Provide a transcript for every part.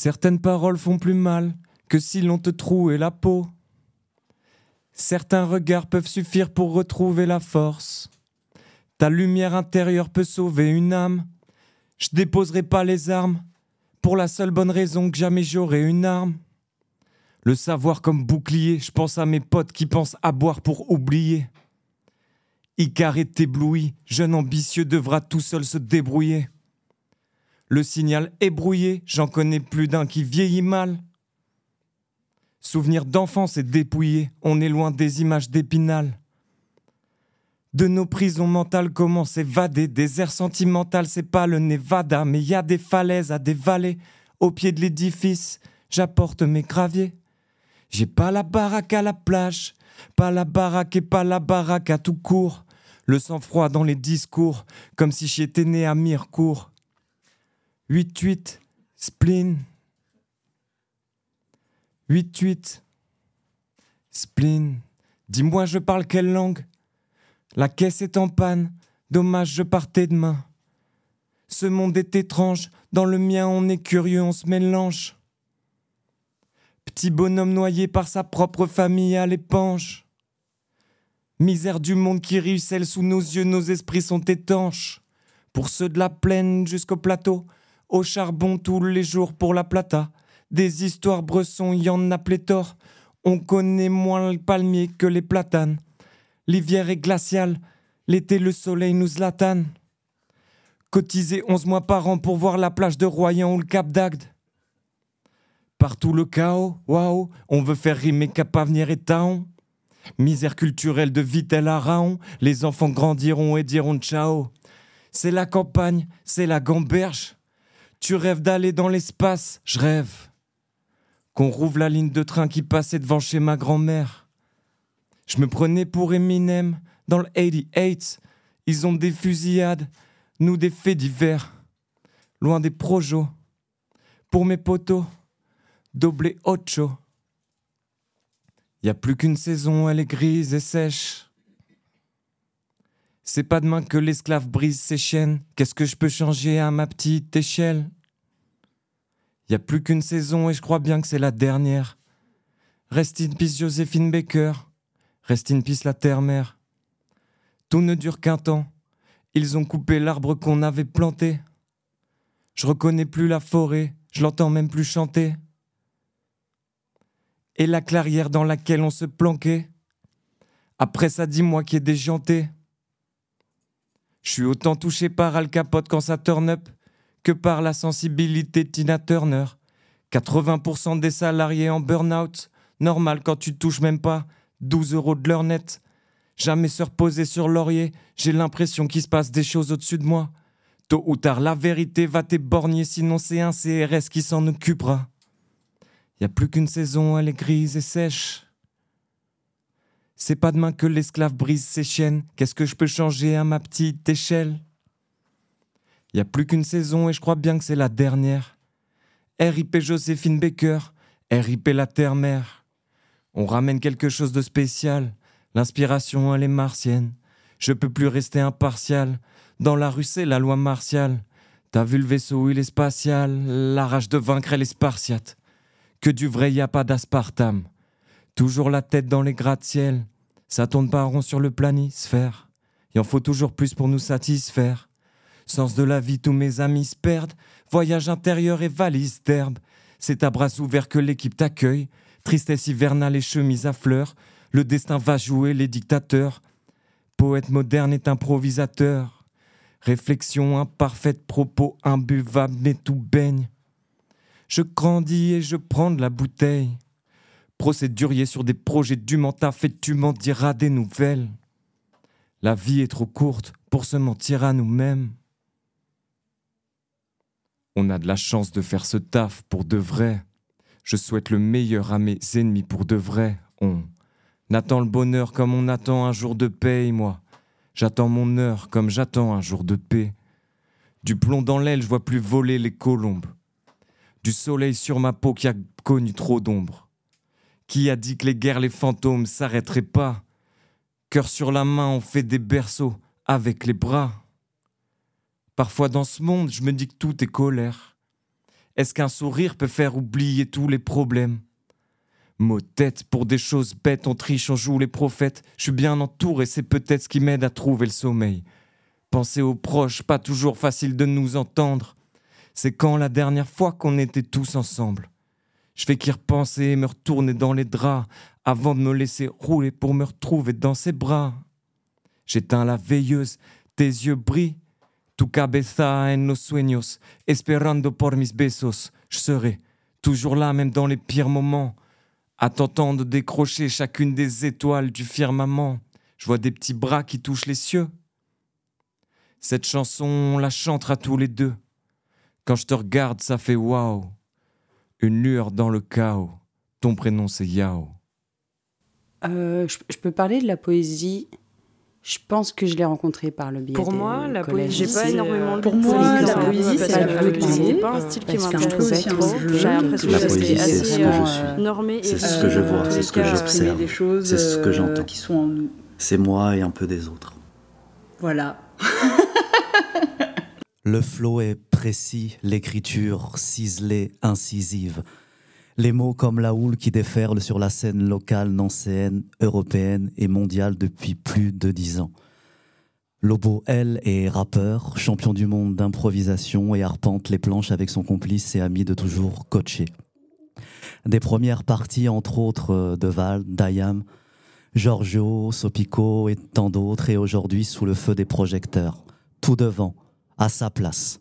Certaines paroles font plus mal que si l'on te trouait la peau. Certains regards peuvent suffire pour retrouver la force. Ta lumière intérieure peut sauver une âme. Je déposerai pas les armes pour la seule bonne raison que jamais j'aurai une arme. Le savoir comme bouclier, je pense à mes potes qui pensent à boire pour oublier. Icar est ébloui, jeune ambitieux devra tout seul se débrouiller. Le signal est brouillé, j'en connais plus d'un qui vieillit mal. Souvenir d'enfance est dépouillé, on est loin des images d'épinal. De nos prisons mentales, comment s'évader Des airs sentimentales, c'est pas le Nevada, mais y a des falaises à des vallées. Au pied de l'édifice, j'apporte mes graviers. J'ai pas la baraque à la plage, pas la baraque et pas la baraque à tout court. Le sang-froid dans les discours, comme si j'étais né à Mirecourt. 8-8, spleen. 8-8, spleen. Dis-moi, je parle quelle langue? La caisse est en panne, dommage, je partais demain. Ce monde est étrange, dans le mien on est curieux, on se mélange. Petit bonhomme noyé par sa propre famille à l'épanche. Misère du monde qui ruisselle sous nos yeux, nos esprits sont étanches. Pour ceux de la plaine jusqu'au plateau, au charbon tous les jours pour la plata. Des histoires bressons, y en a pléthore. On connaît moins le palmier que les platanes. L'hiver est glacial, l'été le soleil nous latane. Cotiser onze mois par an pour voir la plage de Royan ou le Cap d'Agde. Partout le chaos, waouh, on veut faire rimer Cap Avenir et Taon. Misère culturelle de Vitel Raon, les enfants grandiront et diront ciao. C'est la campagne, c'est la gamberge. Tu rêves d'aller dans l'espace, je rêve. Qu'on rouvre la ligne de train qui passait devant chez ma grand-mère. Je me prenais pour Eminem dans le 88. Ils ont des fusillades, nous des faits divers. Loin des projos. Pour mes potos, doblé ocho. Y a plus qu'une saison, elle est grise et sèche. C'est pas demain que l'esclave brise ses chaînes. Qu'est-ce que je peux changer à ma petite échelle? Y a plus qu'une saison et je crois bien que c'est la dernière. Reste in peace Joséphine Baker. Reste in peace la terre-mère. Tout ne dure qu'un temps. Ils ont coupé l'arbre qu'on avait planté. Je reconnais plus la forêt, je l'entends même plus chanter. Et la clairière dans laquelle on se planquait. Après ça, dis-moi qui est déjanté. Je suis autant touché par Al Capote quand ça turn up que par la sensibilité de Tina Turner. 80% des salariés en burn-out, normal quand tu touches même pas 12 euros de leur net. Jamais se reposer sur laurier, j'ai l'impression qu'il se passe des choses au-dessus de moi. Tôt ou tard, la vérité va t'éborgner, sinon c'est un CRS qui s'en occupera. Y a plus qu'une saison, elle est grise et sèche. C'est pas demain que l'esclave brise ses chaînes. Qu'est-ce que je peux changer à ma petite échelle? Y a plus qu'une saison et je crois bien que c'est la dernière. RIP Joséphine Baker, RIP la terre-mère. On ramène quelque chose de spécial. L'inspiration, elle est martienne. Je peux plus rester impartial. Dans la rue, c'est la loi martiale. T'as vu le vaisseau, il est spatial. La rage de vaincre, elle est spartiate. Que du vrai, y a pas d'aspartame. Toujours la tête dans les gratte-ciel. Ça tourne pas rond sur le planisphère. Il en faut toujours plus pour nous satisfaire. Sens de la vie, tous mes amis se perdent. Voyage intérieur et valise d'herbe. C'est à bras ouverts que l'équipe t'accueille. Tristesse hivernale et chemise à fleurs. Le destin va jouer les dictateurs. Poète moderne et improvisateur. Réflexion imparfaite, propos imbuvable, mais tout baigne. Je grandis et je prends de la bouteille. Procédurier sur des projets du mental, fait tu m'en diras des nouvelles? La vie est trop courte pour se mentir à nous-mêmes. On a de la chance de faire ce taf pour de vrai. Je souhaite le meilleur à mes ennemis pour de vrai. On attend le bonheur comme on attend un jour de paix, moi. J'attends mon heure comme j'attends un jour de paix. Du plomb dans l'aile, je vois plus voler les colombes. Du soleil sur ma peau qui a connu trop d'ombre. Qui a dit que les guerres, les fantômes s'arrêteraient pas? Cœur sur la main, on fait des berceaux avec les bras. Parfois dans ce monde, je me dis que tout est colère. Est-ce qu'un sourire peut faire oublier tous les problèmes? Mots tête pour des choses bêtes, on triche, on joue les prophètes. Je suis bien entouré, c'est peut-être ce qui m'aide à trouver le sommeil. Penser aux proches, pas toujours facile de nous entendre. C'est quand la dernière fois qu'on était tous ensemble? Je fais qu'y repenser me retourner dans les draps avant de me laisser rouler pour me retrouver dans ses bras. J'éteins la veilleuse, tes yeux brillent. Tu cabeza en los sueños, esperando por mis besos. Je serai toujours là, même dans les pires moments à t'entendre décrocher chacune des étoiles du firmament. Je vois des petits bras qui touchent les cieux. Cette chanson, on la chantera tous les deux. Quand je te regarde, ça fait waouh. Une lueur dans le chaos. Ton prénom, c'est Yao. Euh, je, peux parler de la poésie je pense que je l'ai rencontré par le biais Pour moi, la poésie, j'ai pas énormément de Pour moi, la poésie, c'est pas un style qui m'intéresse trop. J'ai l'impression que c'est assez normé. C'est ce que je vois, c'est ce que j'observe, c'est ce que j'entends. qui sont en nous. C'est moi et un peu des autres. Voilà. Le flow est précis, l'écriture ciselée, incisive. Les mots comme la houle qui déferle sur la scène locale, nancéenne, européenne et mondiale depuis plus de dix ans. Lobo, elle, est rappeur, champion du monde d'improvisation et arpente les planches avec son complice et ami de toujours, Coaché. Des premières parties, entre autres, de Val, Dayam, Giorgio, Sopico et tant d'autres, et aujourd'hui sous le feu des projecteurs, tout devant, à sa place.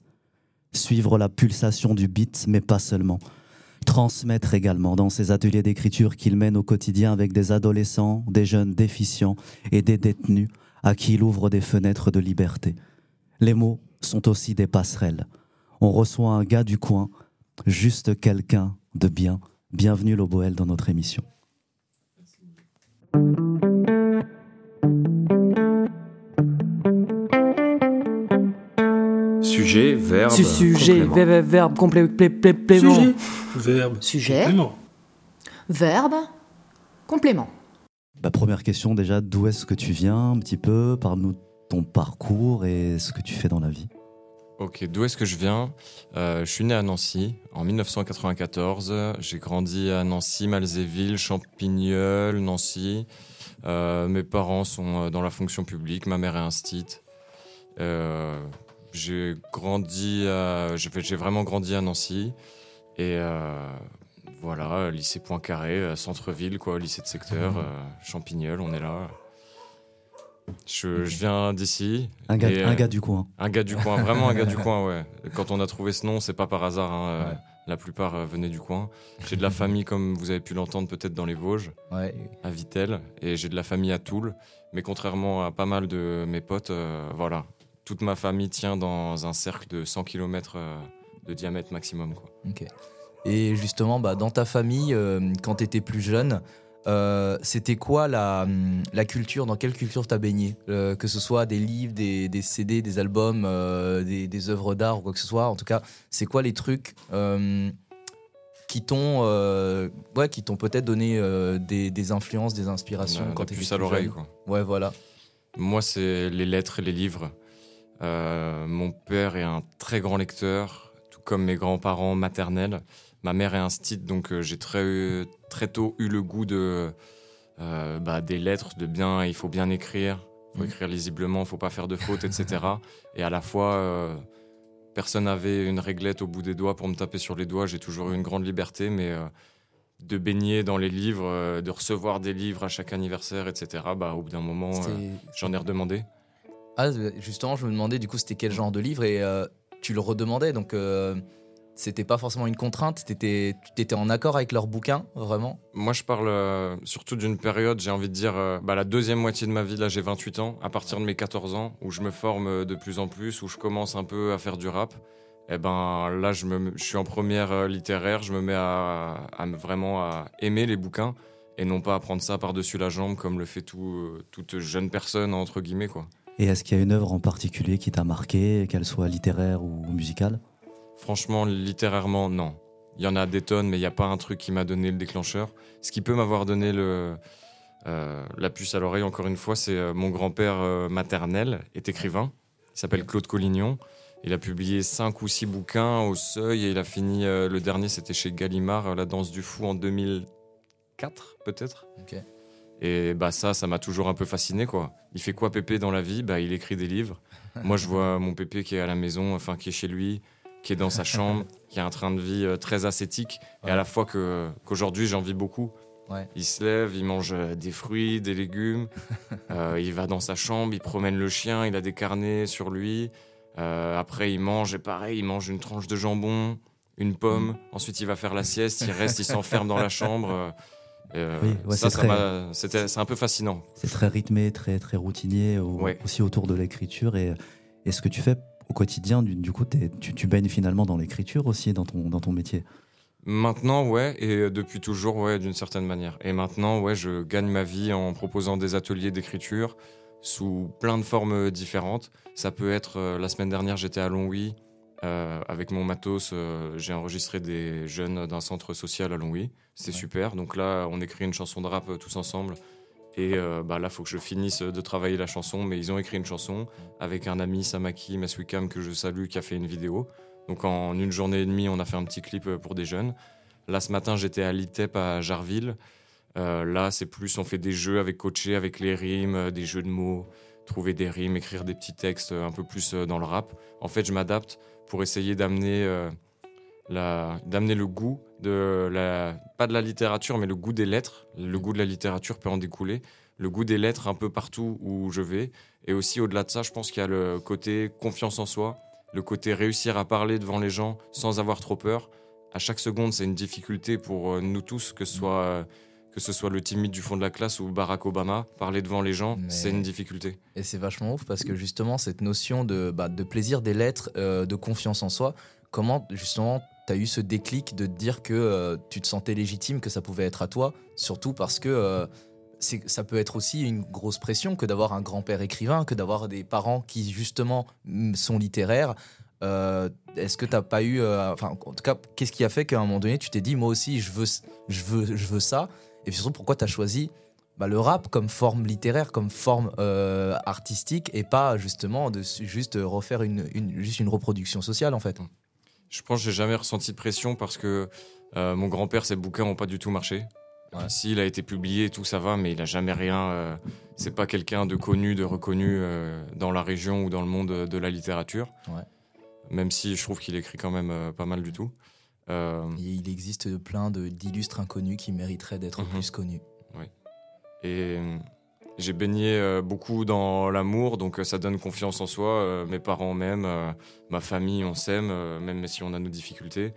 Suivre la pulsation du beat, mais pas seulement transmettre également dans ses ateliers d'écriture qu'il mène au quotidien avec des adolescents, des jeunes déficients et des détenus à qui il ouvre des fenêtres de liberté. Les mots sont aussi des passerelles. On reçoit un gars du coin, juste quelqu'un de bien. Bienvenue Loboel dans notre émission. Sujet, verbe. Sujet, complément. verbe, complément. Sujet, verbe. Sujet, complément. verbe, complément. Bah, première question déjà, d'où est-ce que tu viens un petit peu? Parle-nous de ton parcours et ce que tu fais dans la vie. Ok, d'où est-ce que je viens? Euh, Je suis né à Nancy en 1994. J'ai grandi à Nancy, Malzéville, Champignol, Nancy. Euh, mes parents sont euh, dans la fonction publique. Ma mère est instite. Euh, j'ai grandi, j'ai vraiment grandi à Nancy et euh, voilà, lycée Poincaré, euh, centre-ville, quoi, lycée de secteur, mmh. Champignol, on est là. Je, je viens d'ici. Un, gars, un gars du coin. Un gars du coin, vraiment un gars du coin, ouais. Quand on a trouvé ce nom, c'est pas par hasard. Hein, La plupart venaient du coin. J'ai de la famille, comme vous avez pu l'entendre peut-être dans les Vosges, ouais. à Vitel, et j'ai de la famille à Toul. Mais contrairement à pas mal de mes potes, voilà, toute ma famille tient dans un cercle de 100 km euh, de diamètre maximum. Quoi. Et justement, bah, dans ta famille, euh, quand tu étais plus jeune, euh, c'était quoi la, la, culture Dans quelle culture t'as baigné Que ce soit des livres, des, des CD, des albums, des, des, œuvres d'art ou quoi que ce soit. En tout cas, c'est quoi les trucs qui t'ont ouais, qui t'ont peut-être donné des, des, influences, des inspirations la, quand tu plus à l'oreille quoi. Ouais, voilà. Moi, c'est les lettres et les livres. Euh, mon père est un très grand lecteur, tout comme mes grands-parents maternels. Ma mère est un stit, donc euh, j'ai très, très tôt eu le goût de, euh, bah, des lettres, de bien, il faut bien écrire, il faut mmh. écrire lisiblement, il faut pas faire de fautes, etc. Et à la fois, personne n'avait une réglette au bout des doigts pour me taper sur les doigts. J'ai toujours eu une grande liberté, mais de baigner dans les livres, de recevoir des livres à chaque anniversaire, etc. Bah, au bout d'un moment, j'en ai redemandé. Ah, justement, je me demandais du coup c'était quel genre de livre et euh, tu le redemandais donc euh, c'était pas forcément une contrainte, tu étais en accord avec leurs bouquins, vraiment? Moi je parle euh, surtout d'une période, j'ai envie de dire bah, la deuxième moitié de ma vie, là j'ai 28 ans, à partir de mes 14 ans, où je me forme de plus en plus, où je commence un peu à faire du rap. Et eh ben là je, me, je suis en première littéraire, je me mets à, à, vraiment à aimer les bouquins et non pas à prendre ça par-dessus la jambe comme le fait tout, toute jeune personne entre guillemets quoi. Et est-ce qu'il y a une œuvre en particulier qui t'a marqué, qu'elle soit littéraire ou musicale? Franchement, littérairement, non. Il y en a des tonnes, mais il n'y a pas un truc qui m'a donné le déclencheur. Ce qui peut m'avoir donné le, euh, la puce à l'oreille, encore une fois, c'est euh, mon grand-père euh, maternel est écrivain. Il s'appelle Claude Collignon. Il a publié cinq ou six bouquins au seuil et il a fini. le dernier, c'était chez Gallimard, La danse du fou en 2004, peut-être. Et bah ça, ça m'a toujours un peu fasciné quoi. Il fait quoi Pépé dans la vie? Bah il écrit des livres. Moi je vois mon Pépé qui est à la maison, enfin qui est chez lui, qui est dans sa chambre, qui a un train de vie euh, très ascétique et à la fois que qu'aujourd'hui j'en vis beaucoup. Il se lève, il mange euh, des fruits, des légumes, euh, il va dans sa chambre, il promène le chien, il a des carnets sur lui. après il mange et pareil, il mange une tranche de jambon, une pomme. Mm. Ensuite il va faire la sieste, il reste, il s'enferme dans la chambre. Euh, oui, ça, c'est un peu fascinant. C'est très rythmé, très, très routinier, aussi autour de l'écriture. Et, et, ce que tu fais au quotidien, du, coup, tu, tu, baignes finalement dans l'écriture aussi, dans ton, dans ton métier? Maintenant, ouais, et depuis toujours, ouais, d'une certaine manière. Et maintenant, ouais, je gagne ma vie en proposant des ateliers d'écriture sous plein de formes différentes. Ça peut être, euh, la semaine dernière, j'étais à Longwy, euh, avec mon matos, euh, j'ai enregistré des jeunes d'un centre social à Longwy. C'est super. Donc là, on écrit une chanson de rap euh, tous ensemble. Et bah là, il faut que je finisse de travailler la chanson. Mais ils ont écrit une chanson avec un ami, Samaki Maswikam, que je salue, qui a fait une vidéo. Donc en une journée et demie, on a fait un petit clip pour des jeunes. Là, ce matin, j'étais à l'ITEP à Jarville. là, c'est plus, on fait des jeux avec coaché, avec les rimes, des jeux de mots, trouver des rimes, écrire des petits textes un peu plus dans le rap. En fait, je m'adapte pour essayer d'amener euh, d'amener le goût de la pas de la littérature mais le goût des lettres. Le goût de la littérature peut en découler. Le goût des lettres un peu partout où je vais. Et aussi au-delà de ça je pense qu'il y a le côté confiance en soi le côté réussir à parler devant les gens sans avoir trop peur. À chaque seconde c'est une difficulté pour euh, nous tous que ce soit euh, que ce soit le timide du fond de la classe ou Barack Obama, parler devant les gens, c'est une difficulté. Et c'est vachement ouf parce que justement, cette notion de, bah, de plaisir des lettres, euh, de confiance en soi, comment justement tu as eu ce déclic de te dire que euh, tu te sentais légitime, que ça pouvait être à toi, surtout parce que euh, ça peut être aussi une grosse pression que d'avoir un grand-père écrivain, que d'avoir des parents qui justement sont littéraires. Est-ce que tu n'as pas eu, enfin, en tout cas, qu'est-ce qui a fait qu'à un moment donné, tu t'es dit, moi aussi, je veux, je veux, je veux ça, et surtout, pourquoi tu as choisi bah, le rap comme forme littéraire, comme forme euh, artistique, et pas justement de juste refaire une, juste une reproduction sociale, en fait? Je pense que j'ai jamais ressenti de pression parce que euh, mon grand-père, ses bouquins n'ont pas du tout marché. S'il a été publié, tout ça va, mais il a jamais rien. Euh, c'est pas quelqu'un de connu, de reconnu dans la région ou dans le monde de la littérature. Même si je trouve qu'il écrit quand même pas mal du tout. Euh, il existe plein d'illustres inconnus qui mériteraient d'être mhm. plus connus. Oui. Et euh, j'ai baigné euh, beaucoup dans l'amour, donc ça donne confiance en soi. mes parents m'aiment, ma famille, on s'aime, même si on a nos difficultés.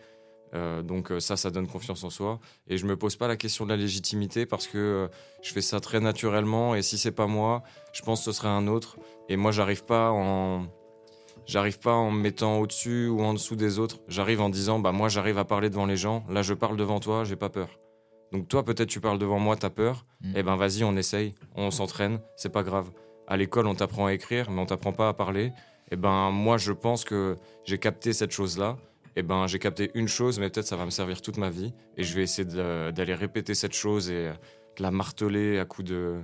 donc ça, ça donne confiance en soi. Et je me pose pas la question de la légitimité parce que je fais ça très naturellement. Et si c'est pas moi, je pense que ce serait un autre. Et moi, j'arrive pas en J'arrive pas en me mettant au-dessus ou en dessous des autres. J'arrive en disant, bah moi j'arrive à parler devant les gens. Là je parle devant toi, j'ai pas peur. Donc toi peut-être tu parles devant moi, t'as peur. Mm. Eh ben vas-y, on essaye, on s'entraîne, c'est pas grave. À l'école on t'apprend à écrire, mais on t'apprend pas à parler. Eh ben moi je pense que j'ai capté cette chose-là. Eh ben j'ai capté une chose, mais peut-être ça va me servir toute ma vie. Et je vais essayer d'aller répéter cette chose et de la marteler à coups de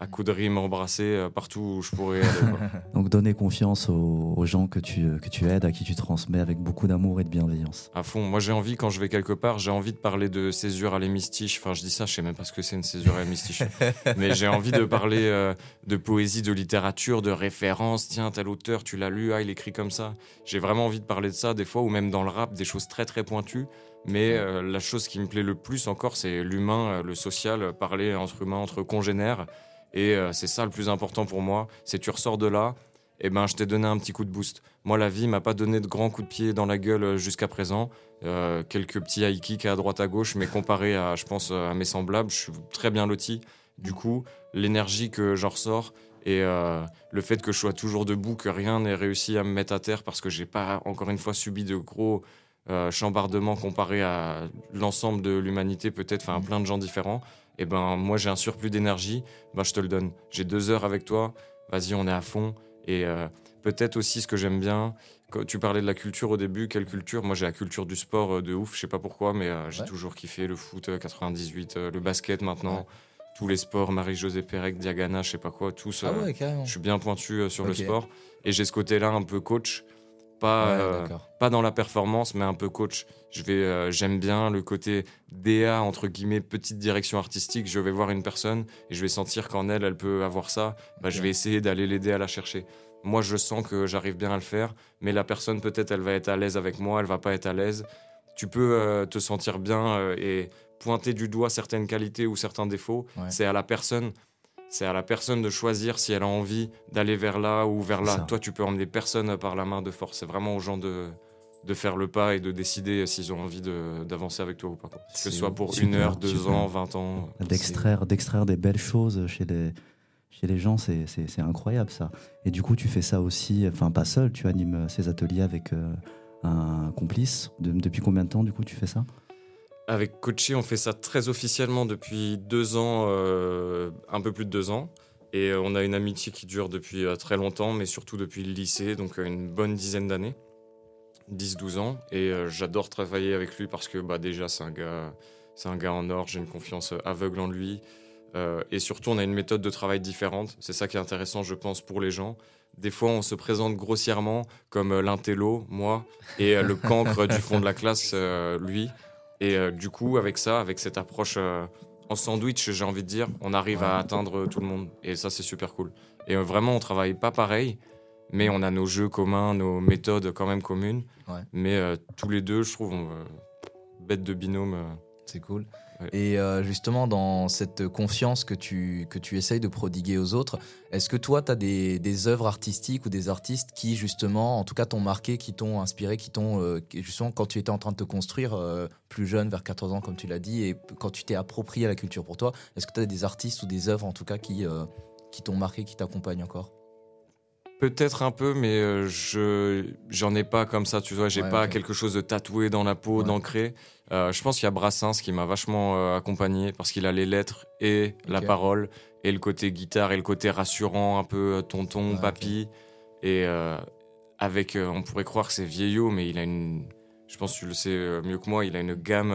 à coups de rimes embrassés euh, partout où je pourrais aller. Donc donner confiance aux, gens que tu, que tu aides, à qui tu transmets avec beaucoup d'amour et de bienveillance. À fond. Moi j'ai envie, quand je vais quelque part, j'ai envie de parler de césure à l'hémistiche. Enfin je dis ça, je sais même pas ce que c'est une césure à l'hémistiche. Mais j'ai envie de parler euh, de poésie, de littérature, de référence. Tiens, tel auteur, tu l'as lu, ah il écrit comme ça. J'ai vraiment envie de parler de ça des fois, ou même dans le rap, des choses très très pointues. Mais euh, la chose qui me plaît le plus encore, c'est l'humain, le social, parler entre humains, entre congénères. Et euh, c'est ça le plus important pour moi. C'est tu ressors de là, et eh ben je t'ai donné un petit coup de boost. Moi, la vie m'a pas donné de grands coups de pied dans la gueule euh, jusqu'à présent. Euh, quelques petits high kicks à droite à gauche, mais comparé à, je pense, à mes semblables, je suis très bien loti. Du coup, l'énergie que j'en ressors et le fait que je sois toujours debout, que rien n'ait réussi à me mettre à terre parce que j'ai pas encore une fois subi de gros chambardements comparé à l'ensemble de l'humanité, peut-être, enfin plein de gens différents eh ben moi j'ai un surplus d'énergie, ben je te le donne. J'ai deux heures avec toi, vas-y on est à fond. Et euh, peut-être aussi ce que j'aime bien, quand tu parlais de la culture au début, quelle culture? Moi j'ai la culture du sport euh, de ouf, je sais pas pourquoi, mais euh, j'ai toujours kiffé le foot 98, le basket maintenant. Tous les sports, Marie-Josée Pérec, Diagana, je sais pas quoi, tous. Ah ouais, je suis bien pointu sur le sport. Et j'ai ce côté-là un peu coach Pas, pas dans la performance, mais un peu coach. Je vais, j'aime bien le côté DA entre guillemets petite direction artistique. Je vais voir une personne et je vais sentir qu'en elle, elle peut avoir ça. Bah, je vais essayer d'aller l'aider à la chercher. Moi, je sens que j'arrive bien à le faire, mais la personne, peut-être, elle va être à l'aise avec moi, elle va pas être à l'aise. Tu peux euh, te sentir bien euh, et pointer du doigt certaines qualités ou certains défauts. C'est à la personne. C'est à la personne de choisir si elle a envie d'aller vers là ou vers là. Toi, tu peux emmener personne par la main de force. C'est vraiment aux gens de, de faire le pas et de décider s'ils ont envie d'avancer avec toi ou pas. Que ce soit pour une heure, deux ans, vingt ans. D'extraire des belles choses chez des, chez les gens, c'est incroyable ça. Et du coup, tu fais ça aussi, enfin pas seul, tu animes ces ateliers avec euh, un complice. depuis combien de temps, du coup, tu fais ça? Avec Coaché, on fait ça très officiellement depuis deux ans, euh, un peu plus de deux ans. Et euh, on a une amitié qui dure depuis très longtemps, mais surtout depuis le lycée, donc une bonne dizaine d'années, 10-12 ans. Et j'adore travailler avec lui parce que bah, déjà, c'est un, gars, un gars en or, j'ai une confiance aveugle en lui. Euh, et surtout, on a une méthode de travail différente. C'est ça qui est intéressant, je pense, pour les gens. Des fois, on se présente grossièrement comme euh, l'intello, moi, et euh, le cancre du fond de la classe, lui. Et du coup, avec ça, avec cette approche en sandwich, j'ai envie de dire, on arrive à atteindre tout le monde. Et ça, c'est super cool. Et vraiment, on travaille pas pareil, mais on a nos jeux communs, nos méthodes quand même communes. Mais tous les deux, je trouve, on, bête de binôme. c'est cool. Et euh, justement, dans cette confiance que tu, que tu essayes de prodiguer aux autres, est-ce que toi, tu as des, œuvres artistiques ou des artistes qui, justement, en tout cas, t'ont marqué, qui t'ont inspiré, qui t'ont, euh, justement, quand tu étais en train de te construire, euh, plus jeune, vers 14 ans, comme tu l'as dit, et quand tu t'es approprié la culture pour toi, est-ce que tu as des artistes ou des œuvres, en tout cas, qui, qui t'ont marqué, qui t'accompagnent encore? Peut-être un peu, mais je j'en ai pas comme ça, tu vois. J'ai pas quelque chose de tatoué dans la peau, d'ancré. Euh, je pense qu'il y a Brassens qui m'a vachement euh, accompagné parce qu'il a les lettres et la parole et le côté guitare et le côté rassurant, un peu euh, tonton, papy. Et avec, on pourrait croire que c'est vieillot, mais il a une, je pense que tu le sais mieux que moi, il a une gamme,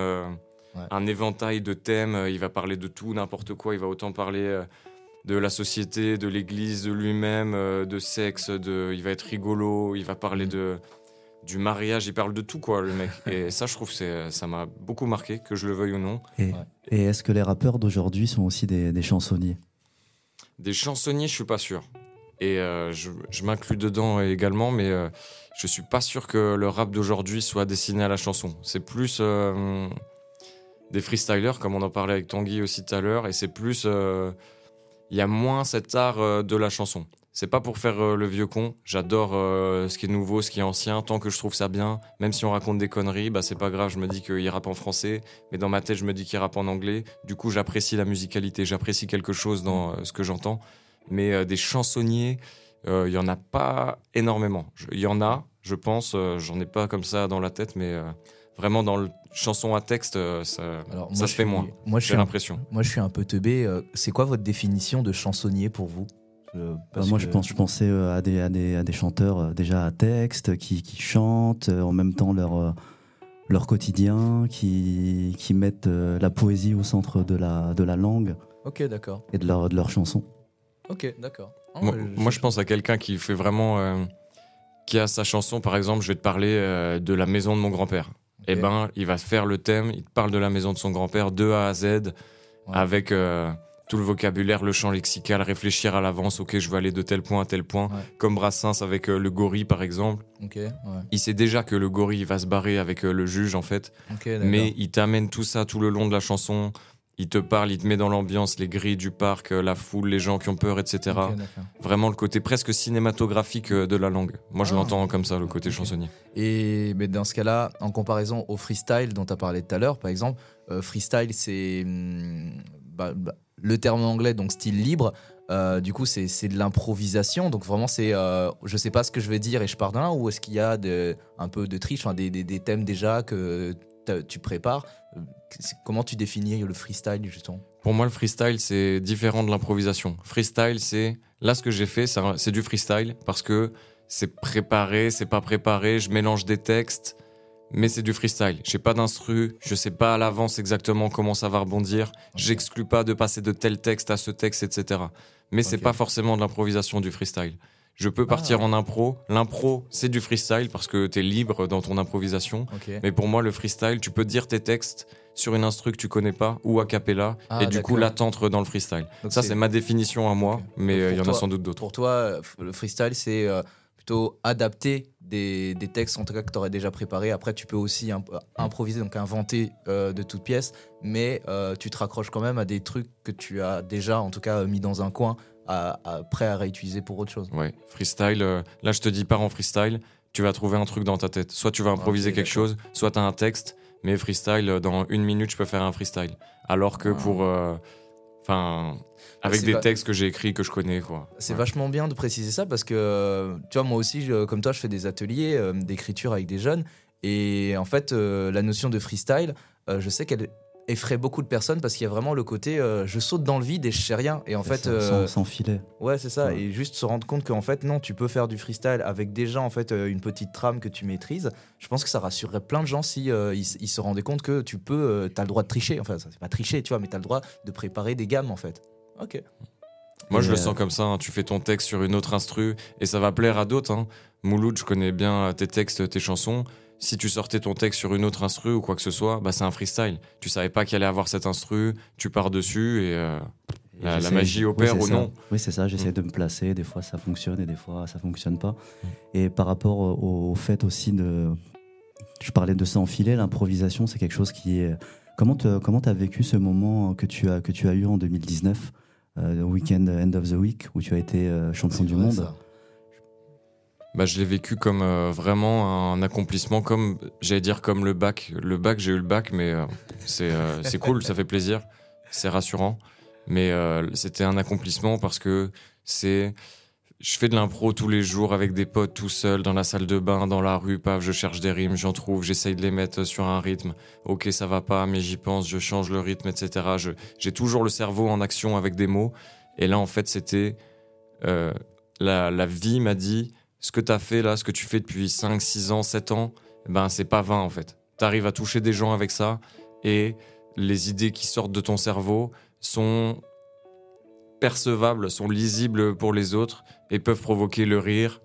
un éventail de thèmes. il va parler de tout, n'importe quoi. Il va autant parler de la société, de l'église, de lui-même, de sexe, de, il va être rigolo, il va parler de du mariage, il parle de tout, quoi, le mec. Et ça, je trouve ça m'a beaucoup marqué, que je le veuille ou non. Et, est-ce que les rappeurs d'aujourd'hui sont aussi des, chansonniers? Des chansonniers, je suis pas sûr. Et euh, je, m'inclus dedans également, mais je euh, je suis pas sûr que le rap d'aujourd'hui soit destiné à la chanson. C'est plus euh, des freestylers, comme on en parlait avec Tanguy aussi tout à l'heure, et c'est plus. Il y a moins cet art de la chanson. C'est pas pour faire euh, le vieux con. J'adore euh, ce qui est nouveau, ce qui est ancien. Tant que je trouve ça bien, même si on raconte des conneries, bah c'est pas grave. Je me dis qu'il rappe en français, mais dans ma tête, je me dis qu'il rappe en anglais. Du coup, j'apprécie la musicalité, j'apprécie quelque chose dans euh, ce que j'entends. Mais des chansonniers, il y en a pas énormément. Il y en a, je pense. j'en ai pas comme ça dans la tête, mais vraiment dans le chanson à texte, ça, ça se fait moins. Moi, j'ai l'impression. Moi, je suis un peu teubé. c'est quoi votre définition de chansonnier pour vous? Bah, moi, je, pense, je pensais euh, à des, à des, à des chanteurs euh, déjà à texte, qui, qui chantent euh, en même temps leur, leur quotidien, qui, qui mettent la poésie au centre de la, de la langue. Ok, d'accord. Et de leur, de leur chanson. Ok, d'accord. Ah, moi, je... pense à quelqu'un qui fait vraiment. qui a sa chanson, par exemple, je vais te parler de la maison de mon grand-père. Et eh ben, il va faire le thème, il te parle de la maison de son grand-père de A à Z, avec tout le vocabulaire, le champ lexical, réfléchir à l'avance, ok, je veux aller de tel point à tel point, comme Brassens avec euh, le gorille par exemple. Il sait déjà que le gorille va se barrer avec euh, le juge en fait, mais il t'amène tout ça tout le long de la chanson. Il te parle, il te met dans l'ambiance, les grilles du parc, euh, la foule, les gens qui ont peur, etc. Vraiment le côté presque cinématographique de la langue. Moi, je ah. l'entends comme ça, le côté chansonnier. Et mais dans ce cas-là, en comparaison au freestyle dont tu as parlé tout à l'heure, par exemple, freestyle, c'est hmm, bah, bah, le terme anglais, donc style libre. Euh, du coup, c'est de l'improvisation. Donc vraiment, c'est euh, je sais pas ce que je vais dire et je pars d'un ou est-ce qu'il y a de, un peu de triche, des, des, thèmes déjà que tu prépares Comment tu définis le freestyle justement Pour moi, le freestyle, c'est différent de l'improvisation. Freestyle, c'est là ce que j'ai fait, c'est du freestyle parce que c'est préparé, c'est pas préparé, je mélange des textes mais c'est du freestyle. J'ai pas d'instru, je sais pas à l'avance exactement comment ça va rebondir. J'exclus pas de passer de tel texte à ce texte, etc. Mais c'est pas forcément de l'improvisation du freestyle. Je peux partir ah. en impro. L'impro, c'est du freestyle parce que tu es libre dans ton improvisation. Mais pour moi, le freestyle, tu peux dire tes textes sur une instru que tu connais pas ou a cappella ah, et du coup là t'entres dans le freestyle. ça c'est ma définition à moi, mais euh, il y en a sans doute d'autres. Pour toi, le freestyle c'est euh, plutôt adapter des, textes en tout cas que tu aurais déjà préparé. Après tu peux aussi improviser, donc inventer euh, de toutes pièces, mais tu te raccroches quand même à des trucs que tu as déjà en tout cas mis dans un coin à, prêt à réutiliser pour autre chose. Ouais, freestyle, là je te dis pas en freestyle, tu vas trouver un truc dans ta tête. Soit tu vas improviser quelque chose, soit tu as un texte mais freestyle, euh, dans une minute, je peux faire un freestyle. Alors que pour. Euh, enfin. avec des textes que j'ai écrits, que je connais, quoi. C'est vachement bien de préciser ça parce que, tu vois, moi aussi, comme toi, je fais des ateliers euh, d'écriture avec des jeunes. Et en fait, la notion de freestyle, je sais qu'elle effraie beaucoup de personnes parce qu'il y a vraiment le côté euh, je saute dans le vide et je sais rien et en fait euh, sans, filet ouais c'est ça et juste se rendre compte qu'en fait non tu peux faire du freestyle avec déjà en fait euh, une petite trame que tu maîtrises je pense que ça rassurerait plein de gens si ils, se rendaient compte que tu peux tu as le droit de tricher enfin c'est pas tricher tu vois mais tu as le droit de préparer des gammes en fait ok moi, je le sens comme ça. Hein. Tu fais ton texte sur une autre instru et ça va plaire à d'autres. Hein. Mouloud, je connais bien tes textes, tes chansons si tu sortais ton texte sur une autre instru ou quoi que ce soit, bah c'est un freestyle. Tu savais pas qu'il allait avoir cette instru, tu pars dessus et, euh, la, magie opère ou non. Oui, c'est ça, j'essaie mm. de me placer, des fois ça fonctionne et des fois ça fonctionne pas. Mm. Et par rapport au, fait aussi de... Je parlais de s'enfiler, l'improvisation, c'est quelque chose qui est... Comment tu comment as vécu ce moment que tu as, que tu as eu en 2019, euh, le week-end End of the Week, où tu as été euh, champion du monde? Bah, je l'ai vécu comme euh, vraiment un accomplissement, comme j'allais dire comme le bac. Le bac, j'ai eu le bac, mais euh, c'est euh, cool, ça fait plaisir, c'est rassurant. Mais c'était un accomplissement parce que c'est je fais de l'impro tous les jours avec des potes tout seul dans la salle de bain, dans la rue, paf, je cherche des rimes, j'en trouve, j'essaye de les mettre sur un rythme. Ok, ça va pas, mais j'y pense, je change le rythme, etc. J'ai toujours le cerveau en action avec des mots. Et là, en fait, c'était la vie m'a dit ce que tu as fait là, ce que tu fais depuis 5, 6 ans, 7 ans, ben c'est pas vain en fait. Tu arrives à toucher des gens avec ça et les idées qui sortent de ton cerveau sont percevables, sont lisibles pour les autres et peuvent provoquer le rire,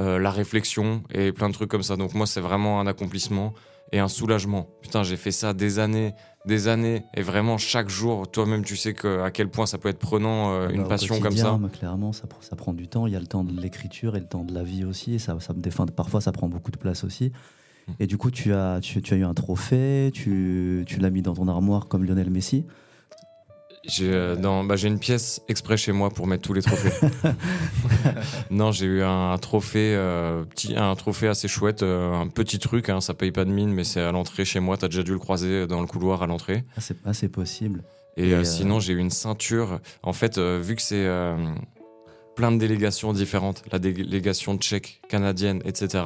euh, la réflexion et plein de trucs comme ça. Donc moi c'est vraiment un accomplissement et un soulagement. Putain, j'ai fait ça des années, des années, et vraiment chaque jour, toi-même, tu sais que, à quel point ça peut être prenant euh, une bah, passion comme ça. Clairement, ça, ça, prend du temps. Il y a le temps de l'écriture et le temps de la vie aussi. Et ça, ça me défend. Parfois, ça prend beaucoup de place aussi. Mm. Et du coup, tu as, tu, tu as eu un trophée, tu, tu l'as mis dans ton armoire comme Lionel Messi. J'ai euh, bah, j'ai une pièce exprès chez moi pour mettre tous les trophées. non, j'ai eu un, trophée, euh, petit, un trophée assez chouette, euh, un petit truc. Hein, ça paye pas de mine, mais c'est à l'entrée chez moi. T'as déjà dû le croiser dans le couloir à l'entrée. Ah, c'est assez possible. Et, sinon, j'ai eu une ceinture. En fait, vu que c'est plein de délégations différentes, la délégation tchèque, canadienne, etc.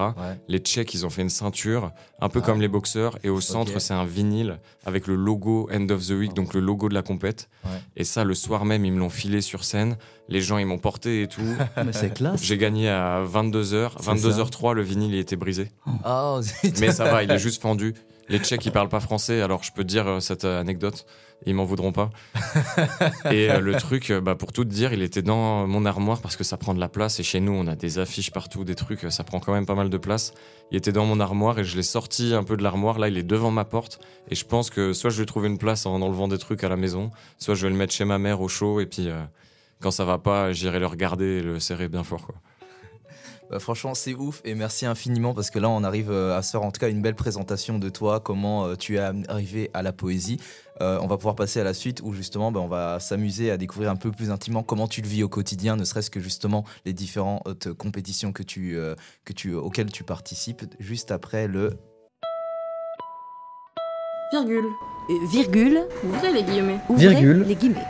Les Tchèques, ils ont fait une ceinture, un peu comme les boxeurs, et au centre, c'est un vinyle avec le logo End of the Week, donc le logo de la compète. Et ça, le soir même, ils me l'ont filé sur scène. Les gens, ils m'ont porté et tout. Mais c'est classe. J'ai gagné à 22h. 22h03, le vinyle, il était brisé. Oh, Mais ça va, il est juste fendu. Les Tchèques, ils parlent pas français, alors je peux te dire euh, cette euh, anecdote ils m'en voudront pas. et euh, le truc, euh, bah, pour tout te dire, il était dans mon armoire parce que ça prend de la place. Et chez nous, on a des affiches partout, des trucs, ça prend quand même pas mal de place. Il était dans mon armoire et je l'ai sorti un peu de l'armoire. Là, il est devant ma porte. Et je pense que soit je vais trouver une place en enlevant des trucs à la maison, soit je vais le mettre chez ma mère au chaud. Et puis, euh, quand ça va pas, j'irai le regarder et le serrer bien fort. Quoi. Bah, franchement, c'est ouf et merci infiniment parce que là, on arrive à se faire en tout cas une belle présentation de toi, comment tu es arrivé à la poésie. Euh, on va pouvoir passer à la suite où justement ben, on va s'amuser à découvrir un peu plus intimement comment tu le vis au quotidien, ne serait-ce que justement les différentes compétitions que tu, euh, que tu, auxquelles tu participes, juste après le... Virgule. Euh, virgule. Ouvrez les guillemets. virgule. les guillemets.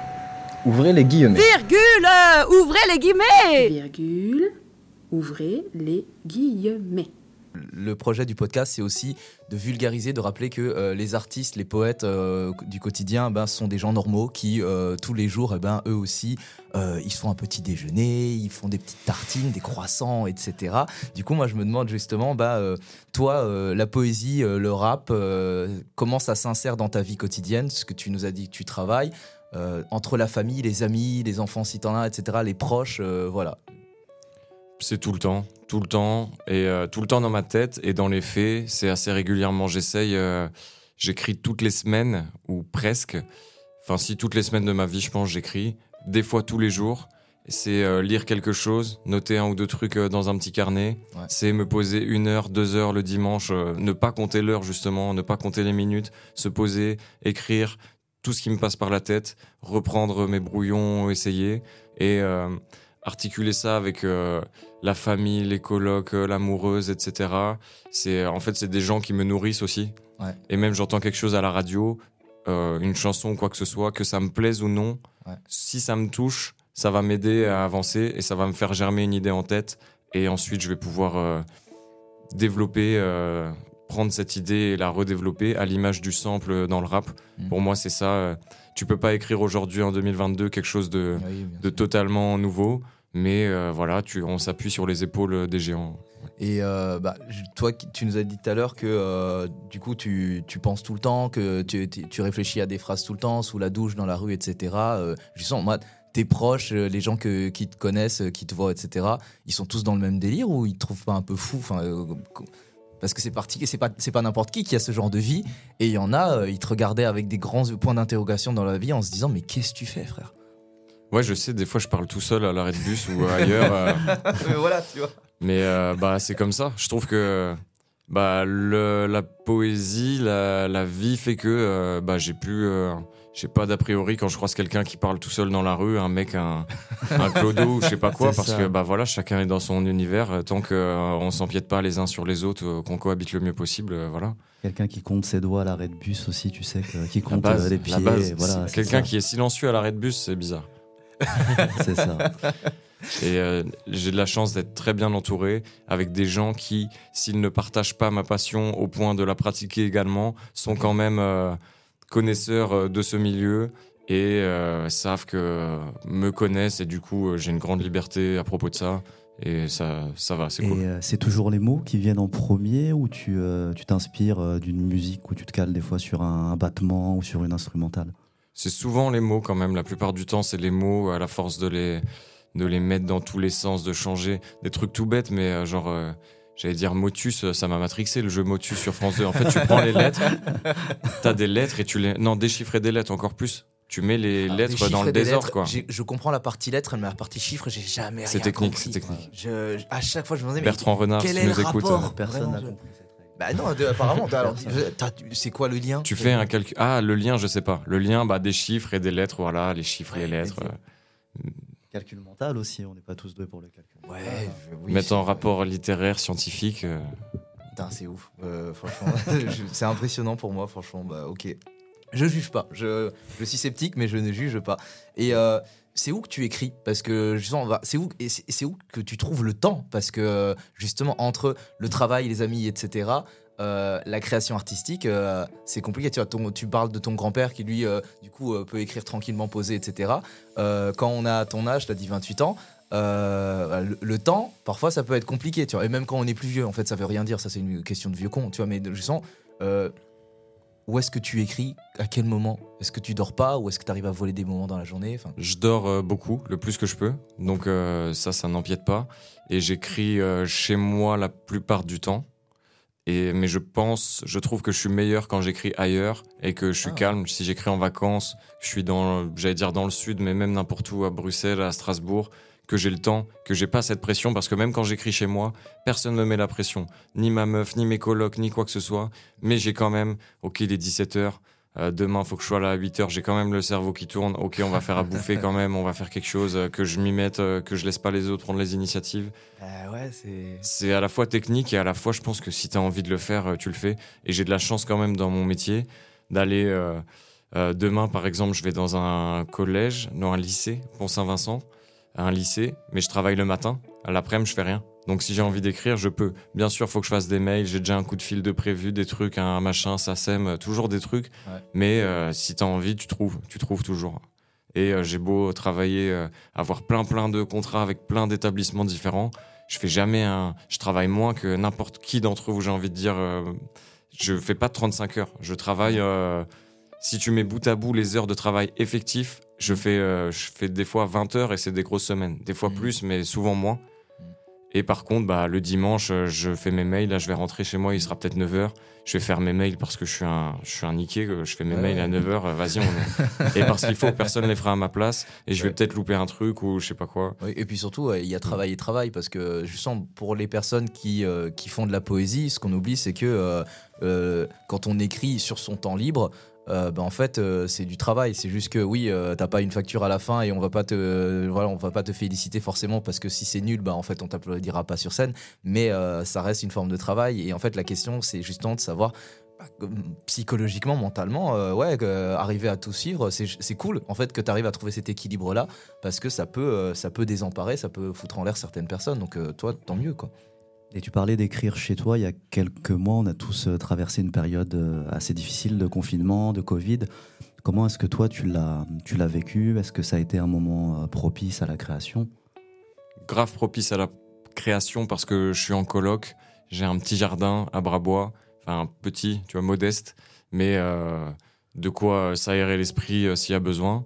Ouvrez les guillemets. Virgule. Ouvrez les guillemets. Virgule. Ouvrez les guillemets le projet du podcast, c'est aussi de vulgariser, de rappeler que euh, les artistes, les poètes euh, du quotidien, ben, sont des gens normaux qui, euh, tous les jours, eh ben, eux aussi, ils font un petit déjeuner, ils font des petites tartines, des croissants, etc. Du coup, moi, je me demande justement, bah, toi, la poésie, le rap, comment ça s'insère dans ta vie quotidienne Ce que tu nous as dit que tu travailles. entre la famille, les amis, les enfants si t'en as, etc., les proches, voilà. C'est tout le temps, tout le temps, et tout le temps dans ma tête et dans les faits. C'est assez régulièrement. J'essaye, j'écris toutes les semaines ou presque. Enfin, si toutes les semaines de ma vie, je pense, j'écris. Des fois tous les jours c'est euh, lire quelque chose, noter un ou deux trucs euh, dans un petit carnet. C'est me poser une heure, deux heures le dimanche, euh, ne pas compter l'heure justement, ne pas compter les minutes, se poser, écrire tout ce qui me passe par la tête, reprendre mes brouillons, essayer et articuler ça avec la famille, les colocs, l'amoureuse, etc. C'est en fait c'est des gens qui me nourrissent aussi. Et même j'entends quelque chose à la radio, une chanson ou quoi que ce soit, que ça me plaise ou non, si ça me touche ça va m'aider à avancer et ça va me faire germer une idée en tête. Et ensuite, je vais pouvoir euh, développer, euh, prendre cette idée et la redévelopper à l'image du sample dans le rap. Mm. Pour moi, c'est ça. Euh, tu peux pas écrire aujourd'hui en 2022 quelque chose de, de totalement nouveau, mais voilà, tu, on s'appuie sur les épaules des géants. Et bah, toi, tu nous as dit tout à l'heure que du coup, tu, tu, penses tout le temps, que tu, tu, réfléchis à des phrases tout le temps, sous la douche, dans la rue, etc. je sens, moi, tes proches, euh, les gens que, qui te connaissent, euh, qui te voient, etc., ils sont tous dans le même délire ou ils te trouvent pas un peu fou? Enfin, euh, Parce que c'est parti, c'est pas, c'est pas n'importe qui qui a ce genre de vie. Et il y en a, ils te regardaient avec des grands points d'interrogation dans la vie en se disant Mais qu'est-ce que tu fais, frère? Ouais, je sais, des fois je parle tout seul à l'arrêt de bus ou ailleurs. Mais voilà, tu vois. Mais bah, c'est comme ça. Je trouve que bah, le, la poésie, la, la, vie fait que bah, j'ai pu j'ai pas d'a priori quand je croise quelqu'un qui parle tout seul dans la rue, un mec, un, un clodo ou je sais pas quoi, parce que bah voilà, chacun est dans son univers. Euh, tant qu'on euh, on s'empiète pas les uns sur les autres, euh, qu'on cohabite le mieux possible, voilà. Quelqu'un qui compte ses doigts à l'arrêt de bus aussi, tu sais, qui compte les pieds. Voilà, Quelqu'un qui est silencieux à l'arrêt de bus, c'est bizarre. c'est ça. Et j'ai de la chance d'être très bien entouré avec des gens qui, s'ils ne partagent pas ma passion au point de la pratiquer également, sont quand même connaisseurs euh, de ce milieu et euh, savent que me connaissent et du coup euh, j'ai une grande liberté à propos de ça et ça, ça va, c'est cool. c'est toujours les mots qui viennent en premier ou tu tu t'inspires d'une musique ou tu te cales des fois sur un, battement ou sur une instrumentale? C'est souvent les mots quand même, la plupart du temps c'est les mots à la force de les, de les mettre dans tous les sens, de changer des trucs tout bêtes mais genre... J'allais dire Motus, ça m'a matrixé le jeu Motus sur France 2. En fait, tu prends les lettres, t'as des lettres et tu les. Non, déchiffrer des lettres encore plus. Tu mets les ah, lettres dans le désordre, quoi. Je comprends la partie lettres, mais la partie chiffres, j'ai jamais C'est technique, c'est technique. à chaque fois, je me demandais. Bertrand Renard, quel est nous écoute. Personne n'a compris. Bah non, apparemment. c'est quoi le lien? Tu fais un calcul. Ah, le lien, je sais pas. Le lien, bah, des chiffres et des lettres, voilà, les chiffres et les lettres. Euh, calcul mental aussi, on n'est pas tous deux pour le calcul. Ouais, Mettre en rapport littéraire, scientifique. Euh. c'est ouf, euh, franchement. c'est impressionnant pour moi, franchement. Bah, ok. Je juge pas. Je, je suis sceptique, mais je ne juge pas. Et euh, c'est où que tu écris? Parce que justement, c'est où, c'est où que tu trouves le temps? Parce que justement, entre le travail, les amis, etc., euh, la création artistique, euh, c'est compliqué. Tu, vois, tu parles de ton grand-père qui, lui, euh, du coup, peut écrire tranquillement, poser, etc. quand on a ton âge, tu as dit 28 ans, le, temps, parfois, ça peut être compliqué. Tu vois. Et même quand on est plus vieux, en fait, ça veut rien dire. Ça, c'est une question de vieux con. Tu vois, mais je sens. où est-ce que tu écris? À quel moment? Est-ce que tu dors pas? Ou est-ce que tu arrives à voler des moments dans la journée? Enfin... Je dors beaucoup, le plus que je peux. Donc ça, ça n'empiète pas. Et j'écris chez moi la plupart du temps. Et, mais je pense, je trouve que je suis meilleur quand j'écris ailleurs et que je suis ah. calme. Si j'écris en vacances, je suis dans, j'allais dire dans le sud, mais même n'importe où, à Bruxelles, à Strasbourg, que j'ai le temps, que j'ai pas cette pression, parce que même quand j'écris chez moi, personne ne me met la pression. Ni ma meuf, ni mes colocs, ni quoi que ce soit. Mais j'ai quand même, ok, il est 17 h euh, demain, faut que je sois là à 8 heures. J'ai quand même le cerveau qui tourne. Ok, on va faire à bouffer quand même. On va faire quelque chose, euh, que je m'y mette, euh, que je laisse pas les autres prendre les initiatives. Bah ouais, c'est. C'est à la fois technique et à la fois, je pense que si tu as envie de le faire, tu le fais. Et j'ai de la chance quand même dans mon métier d'aller. demain, par exemple, je vais dans un collège, dans un lycée, Pont-Saint-Vincent, un lycée, mais je travaille le matin. À l'après-midi, je fais rien. Donc si j'ai envie d'écrire, je peux. Bien sûr, faut que je fasse des mails, j'ai déjà un coup de fil de prévu, des trucs, un machin, ça sème, toujours des trucs. Mais euh, si tu as envie, tu trouves, tu trouves toujours. Et euh, j'ai beau travailler, euh, avoir plein plein de contrats avec plein d'établissements différents, je fais jamais un. Je travaille moins que n'importe qui d'entre vous. J'ai envie de dire, je fais pas 35 heures. Je travaille. si tu mets bout à bout les heures de travail effectif, je fais, je fais des fois 20 heures et c'est des grosses semaines. Des fois mmh. plus, mais souvent moins. Et par contre, bah, le dimanche, euh, je fais mes mails. Là, je vais rentrer chez moi, il sera peut-être 9h. Je vais faire mes mails parce que je suis un, je suis un niqué. Je fais mes mails à 9h. Euh, vas-y, on Et parce qu'il faut, personne les fera à ma place. Et je vais peut-être louper un truc ou je sais pas quoi. et puis surtout, il y a travail et travail. Parce que je sens pour les personnes qui, euh, qui font de la poésie, ce qu'on oublie, c'est que quand on écrit sur son temps libre, euh, bah, en fait euh, c'est du travail. C'est juste que oui euh, t'as pas une facture à la fin et on va pas te voilà on va pas te féliciter forcément parce que si c'est nul bah en fait on t'applaudira pas sur scène. Mais ça reste une forme de travail. Et en fait la question c'est justement de savoir bah, psychologiquement mentalement ouais arriver à tout suivre c'est cool en fait que tu arrives à trouver cet équilibre là parce que ça peut ça peut désemparer ça peut foutre en l'air certaines personnes. Donc toi tant mieux quoi et tu parlais d'écrire chez toi. Il y a quelques mois, on a tous euh, traversé une période euh, assez difficile de confinement, de Covid. Comment est-ce que toi, tu l'as, tu l'as vécu? Est-ce que ça a été un moment euh, propice à la création? Grave propice à la création parce que je suis en coloc. J'ai un petit jardin à Brabois. Enfin, petit, tu vois, modeste. Mais de quoi s'aérer l'esprit s'il y a besoin.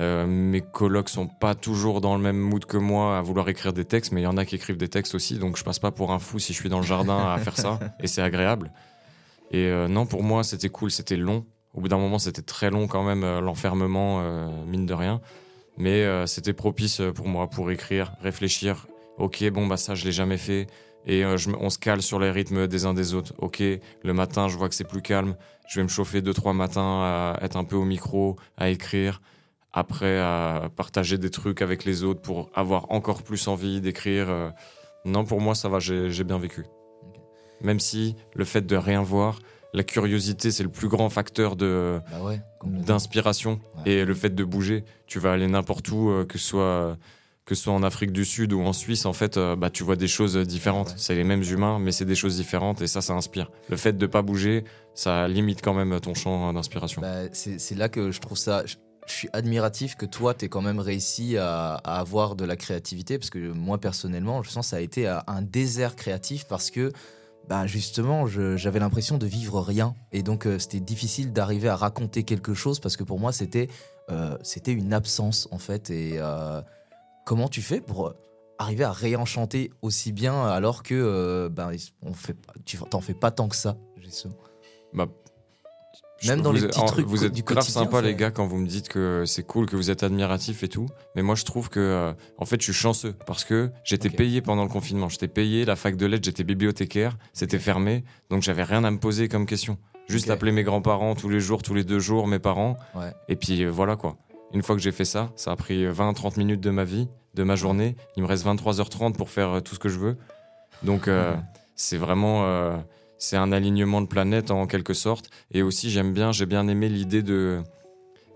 Euh, mes colocs sont pas toujours dans le même mood que moi à vouloir écrire des textes, mais il y en a qui écrivent des textes aussi, donc je passe pas pour un fou si je suis dans le jardin à faire ça, et c'est agréable. Et euh, non, pour moi, c'était cool, c'était long. Au bout d'un moment, c'était très long quand même, euh, l'enfermement, mine de rien. Mais c'était propice pour moi pour écrire, réfléchir. Ok, bon, bah ça, je l'ai jamais fait. Et on se cale sur les rythmes des uns des autres. Ok, le matin, je vois que c'est plus calme. Je vais me chauffer deux, trois matins à être un peu au micro, à écrire après à partager des trucs avec les autres pour avoir encore plus envie d'écrire. Euh, non, pour moi, ça va, j'ai bien vécu. Même si le fait de rien voir, la curiosité, c'est le plus grand facteur de bah d'inspiration. Et le fait de bouger, tu vas aller n'importe où, euh, que ce soit que soit en Afrique du Sud ou en Suisse, en fait, euh, bah, tu vois des choses différentes. C'est les mêmes humains, mais c'est des choses différentes et ça, ça inspire. Le fait de pas bouger, ça limite quand même ton champ d'inspiration. Bah, c'est là que je trouve ça je suis admiratif que toi, tu aies quand même réussi à, avoir de la créativité, parce que moi, personnellement, je sens que ça a été un désert créatif parce que, bah, justement, j'avais l'impression de vivre rien. Et donc, euh, c'était difficile d'arriver à raconter quelque chose parce que pour moi, c'était euh, une absence, en fait. Et euh, comment tu fais pour arriver à réenchanter aussi bien alors que ben, on fait, tu t'en fais pas tant que ça, bah, même dans les petits trucs. Vous êtes grave sympa, les gars, quand vous me dites que c'est cool, que vous êtes admiratif et tout. Mais moi, je trouve que, euh, en fait, je suis chanceux parce que j'étais payé pendant le confinement. J'étais payé, la fac de lettres, j'étais bibliothécaire, c'était fermé, donc j'avais rien à me poser comme question. Juste appeler mes grands-parents tous les jours, tous les deux jours, mes parents. Et puis euh, voilà quoi. Une fois que j'ai fait ça, ça a pris 20-30 minutes de ma vie, de ma journée. Il me reste 23h30 pour faire euh, tout ce que je veux. Donc, c'est vraiment c'est un alignement de planètes en quelque sorte. Et aussi, j'aime bien, j'ai bien aimé l'idée de.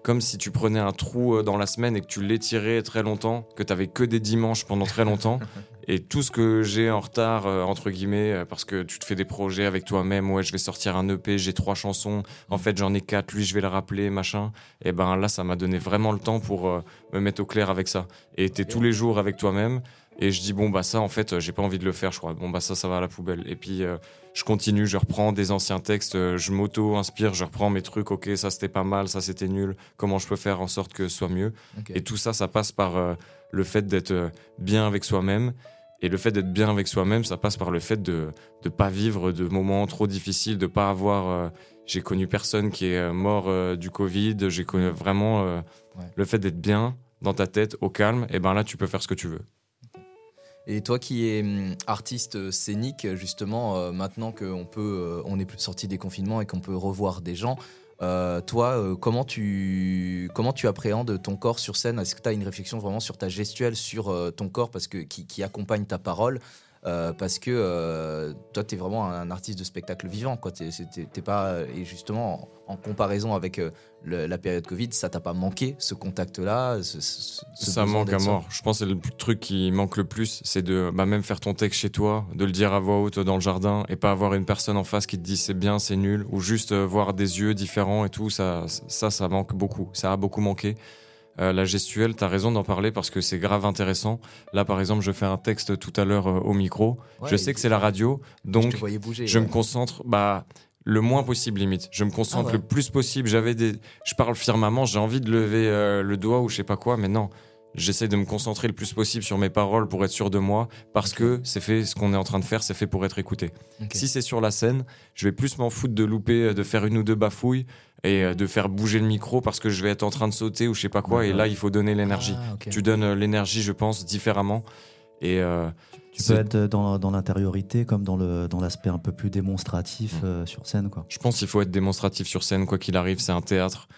Comme si tu prenais un trou euh, dans la semaine et que tu l'étirais très longtemps, que tu avais que des dimanches pendant très longtemps. et tout ce que j'ai en retard, euh, entre guillemets, euh, parce que tu te fais des projets avec toi-même, ouais, je vais sortir un EP, j'ai trois chansons, en fait j'en ai quatre, lui je vais le rappeler, machin. Et ben là, ça m'a donné vraiment le temps pour me mettre au clair avec ça. Et t'es tous les jours avec toi-même. Et je dis, bon, bah ça, en fait, j'ai pas envie de le faire, je crois. Bon, bah ça, ça va à la poubelle. Et puis, euh, je continue, je reprends des anciens textes, euh, je m'auto-inspire, je reprends mes trucs, ok, ça c'était pas mal, ça c'était nul, comment je peux faire en sorte que ce soit mieux. Et tout ça, ça passe par euh, le fait d'être bien avec soi-même. Et le fait d'être bien avec soi-même, ça passe par le fait de ne pas vivre de moments trop difficiles, de pas avoir. j'ai connu personne qui est mort du Covid, j'ai connu vraiment le fait d'être bien dans ta tête, au calme, et ben là, tu peux faire ce que tu veux. Et toi qui es hum, artiste scénique, justement, euh, maintenant qu'on peut, euh, on est sorti des confinements et qu'on peut revoir des gens, euh, toi, comment tu comment tu appréhendes ton corps sur scène? Est-ce que tu as une réflexion vraiment sur ta gestuelle, sur ton corps, parce que qui accompagne ta parole euh, parce que euh, toi, tu es vraiment un artiste de spectacle vivant. Quoi. pas, et justement, en, comparaison avec euh, la période Covid, ça t'a pas manqué ce contact-là Ça manque à mort. Je pense que le truc qui manque le plus, c'est de bah, même faire ton texte chez toi, de le dire à voix haute dans le jardin et pas avoir une personne en face qui te dit c'est bien, c'est nul, ou juste voir des yeux différents et tout. Ça, ça, ça manque beaucoup. Ça a beaucoup manqué. Euh, la gestuelle, tu as raison d'en parler parce que c'est grave intéressant. Là, par exemple, je fais un texte tout à l'heure euh, au micro. je sais que c'est la radio, donc je, me concentre bah, le moins possible limite. Je me concentre ah le plus possible. J'avais des, je parle firmement, j'ai envie de lever euh, le doigt ou je sais pas quoi, mais non. j'essaie de me concentrer le plus possible sur mes paroles pour être sûr de moi, parce que c'est fait, ce qu'on est en train de faire, c'est fait pour être écouté. Si c'est sur la scène, je vais plus m'en foutre de louper, de faire une ou deux bafouilles et euh, de faire bouger le micro parce que je vais être en train de sauter ou je sais pas quoi. Et là, il faut donner l'énergie. Ah, tu donnes euh, l'énergie, je pense, différemment. Et tu peux être dans, dans l'intériorité comme dans le dans l'aspect un peu plus démonstratif sur scène, quoi. Je pense qu'il faut être démonstratif sur scène, quoi qu'il arrive. C'est un théâtre.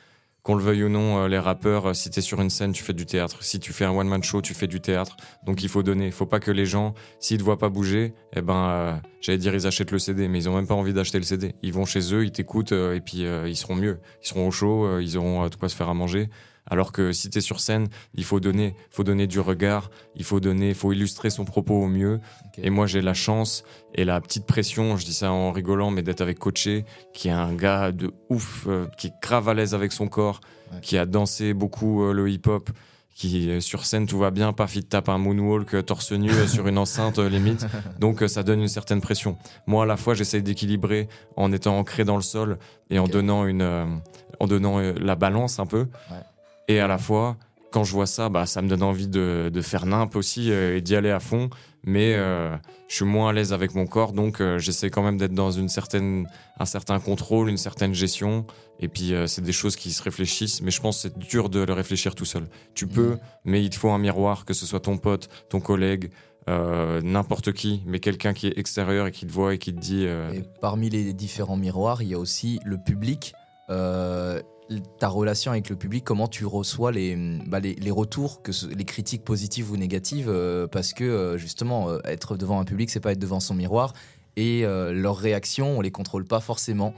Qu'on le veuille ou non, euh, les rappeurs, euh, si tu es sur une scène, tu fais du théâtre. Si tu fais un one-man show, tu fais du théâtre. Donc il faut donner. Il faut pas que les gens, s'ils te voient pas bouger, eh ben, euh, j'allais dire, ils achètent le CD, mais ils ont même pas envie d'acheter le CD. Ils vont chez eux, ils t'écoutent, et puis ils seront mieux. Ils seront au chaud, ils auront tout quoi se faire à manger. Alors que si tu es sur scène, il faut donner, faut donner du regard, il faut donner, faut illustrer son propos au mieux. Et moi, j'ai la chance et la petite pression, je dis ça en rigolant, mais d'être avec Coaché, qui est un gars de ouf, euh, qui est grave à l'aise avec son corps, qui a dansé beaucoup euh, le hip-hop, qui sur scène tout va bien, paf, il tape un moonwalk euh, torse nu sur une enceinte limite. Donc ça donne une certaine pression. Moi, à la fois, j'essaie d'équilibrer en étant ancré dans le sol et en donnant une, en donnant la balance un peu. Et à la fois, quand je vois ça, bah, ça me donne envie de, de faire nimp aussi euh, et d'y aller à fond. Mais euh, je suis moins à l'aise avec mon corps, donc euh, j'essaie quand même d'être dans une certaine, un certain contrôle, une certaine gestion. Et puis c'est des choses qui se réfléchissent, mais je pense que c'est dur de le réfléchir tout seul. Tu peux, mais il te faut un miroir, que ce soit ton pote, ton collègue, n'importe qui, mais quelqu'un qui est extérieur et qui te voit et qui te dit. Et parmi les différents miroirs, il y a aussi le public ta relation avec le public, comment tu reçois les, bah, les, retours, que les critiques positives ou négatives, euh, parce que euh, justement, euh, être devant un public, c'est pas être devant son miroir, et leurs réactions, on les contrôle pas forcément.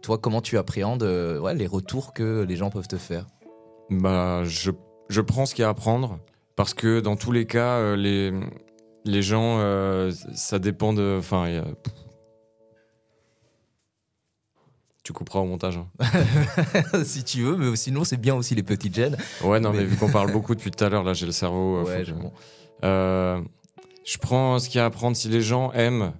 toi, comment tu appréhendes les retours que les gens peuvent te faire? Bah, je, je prends ce qu'il y a à prendre, parce que dans tous les cas, les, les gens, ça dépend de. Enfin, tu couperas au montage. Hein. si tu veux, mais sinon c'est bien aussi les petites gènes. Ouais, non, mais, vu qu'on parle beaucoup depuis tout à l'heure, là j'ai le cerveau. Euh, euh, je prends ce qu'il y a à prendre. Si les gens aiment,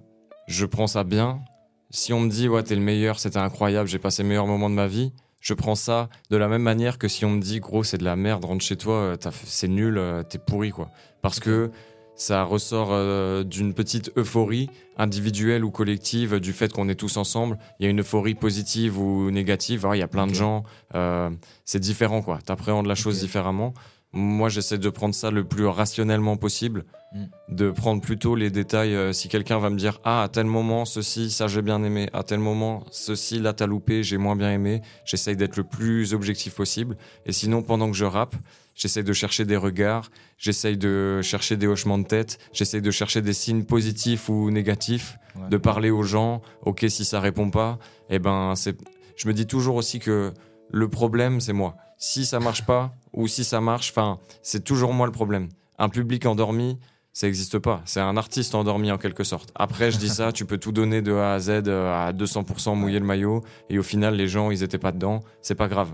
je prends ça bien. Si on me dit, ouais, t'es le meilleur, c'était incroyable, j'ai passé le meilleur moment de ma vie, je prends ça de la même manière que si on me dit, gros, c'est de la merde, rentre chez toi, euh, c'est nul, t'es pourri, quoi. Parce que ça ressort euh, d'une petite euphorie individuelle ou collective du fait qu'on est tous ensemble. Il y a une euphorie positive ou négative. il y a plein de gens. Euh, c'est différent, quoi. T'appréhendes la chose différemment. Moi, j'essaie de prendre ça le plus rationnellement possible, mm. de prendre plutôt les détails. Euh, si quelqu'un va me dire ah à tel moment ceci, ça j'ai bien aimé, à tel moment ceci là t'as loupé, j'ai moins bien aimé. J'essaie d'être le plus objectif possible. Et sinon, pendant que je rappe, j'essaie de chercher des regards, j'essaie de chercher des hochements de tête, j'essaie de chercher des signes positifs ou négatifs, de parler aux gens. Ok, si ça répond pas, eh ben c'est. Je me dis toujours aussi que le problème c'est moi. Si ça marche pas ou si ça marche, enfin c'est toujours moi le problème. Un public endormi, ça n'existe pas. C'est un artiste endormi en quelque sorte. Après, je dis ça, tu peux tout donner de A à Z euh, à 200% mouiller le maillot et au final, les gens, ils étaient pas dedans. C'est pas grave.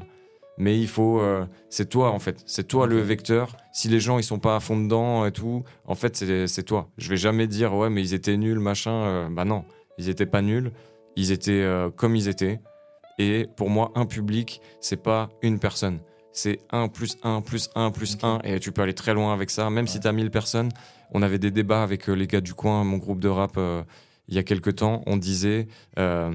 Mais il faut euh, c'est toi en fait. C'est toi le vecteur. Si les gens ils sont pas à fond dedans et tout en fait c'est toi. Je vais jamais dire ouais mais ils étaient nuls machin euh, bah non. Ils étaient pas nuls. Ils étaient euh, comme ils étaient. Et pour moi un public c'est pas une personne c'est 1 plus 1 plus 1 plus 1 et tu peux aller très loin avec ça même si tu as 1000 personnes on avait des débats avec les gars du coin mon groupe de rap il y a quelques temps on disait eux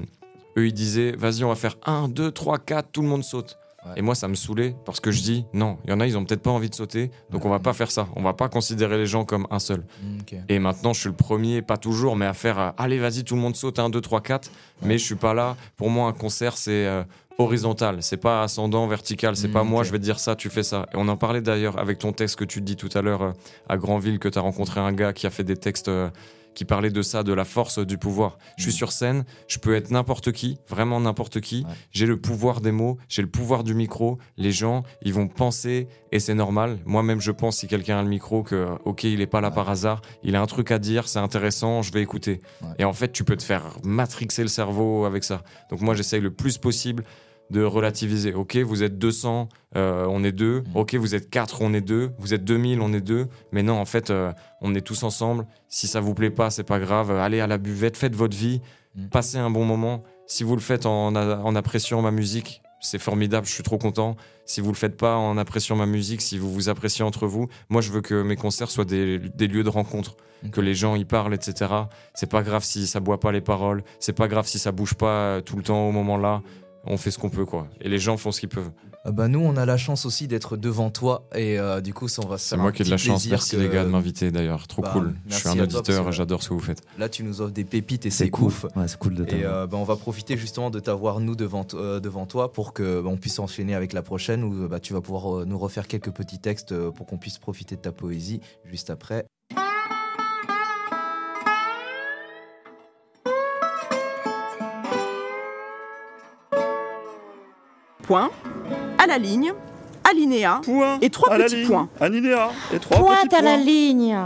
ils disaient vas-y on va faire 1 2 3 4 tout le monde saute et moi, ça me saoulait parce que je dis non, il y en a, ils ont peut-être pas envie de sauter, donc on va pas faire ça. On va pas considérer les gens comme un seul. Mm, et maintenant, je suis le premier, pas toujours, mais à faire euh, allez, vas-y, tout le monde saute, 1, 2, 3, 4. Mais je suis pas là. Pour moi, un concert, c'est euh, horizontal, c'est pas ascendant, vertical. C'est pas mm, moi, je vais te dire ça, tu fais ça. Et on en parlait d'ailleurs avec ton texte que tu dis tout à l'heure euh, à Granville, que tu as rencontré un gars qui a fait des textes qui parlait de ça, de la force du pouvoir. Je suis mm. sur scène, je peux être n'importe qui, vraiment n'importe qui. J'ai le pouvoir des mots, j'ai le pouvoir du micro. Les gens, ils vont penser, et c'est normal. Moi-même, je pense, si quelqu'un a le micro, que, ok, il est pas là par hasard, il a un truc à dire, c'est intéressant, je vais écouter. Et en fait, tu peux te faire matrixer le cerveau avec ça. Donc moi, j'essaye le plus possible de relativiser. Ok, vous êtes 200, euh, on est deux. Mm. Ok, vous êtes 4, on est deux. Vous êtes 2000, on est deux. Mais non, en fait, euh, on est tous ensemble. Si ça vous plaît pas, c'est pas grave. Allez à la buvette, faites votre vie, mm. passez un bon moment. Si vous le faites en, appréciant ma musique, c'est formidable, je suis trop content. Si vous le faites pas en appréciant ma musique, si vous vous appréciez entre vous, moi je veux que mes concerts soient des, lieux de rencontre, que les gens y parlent, etc. C'est pas grave si ça boit pas les paroles, c'est pas grave si ça bouge pas tout le temps au moment là. On fait ce qu'on peut quoi. Et les gens font ce qu'ils peuvent. Euh, bah nous, on a la chance aussi d'être devant toi et euh, du coup, ça on va. C'est moi qui ai de la chance. Merci les gars de m'inviter d'ailleurs, trop bah, cool. Je suis un auditeur, j'adore ce que vous faites. Là, tu nous offres des pépites et c'est cool. Ouais, c'est cool de Et euh, bah, on va profiter justement de t'avoir nous devant devant toi pour que bah, on puisse enchaîner avec la prochaine où bah, tu vas pouvoir nous refaire quelques petits textes pour qu'on puisse profiter de ta poésie juste après. Point à la ligne, alinéa et trois petits points. Alinéa et trois Point petits à la ligne,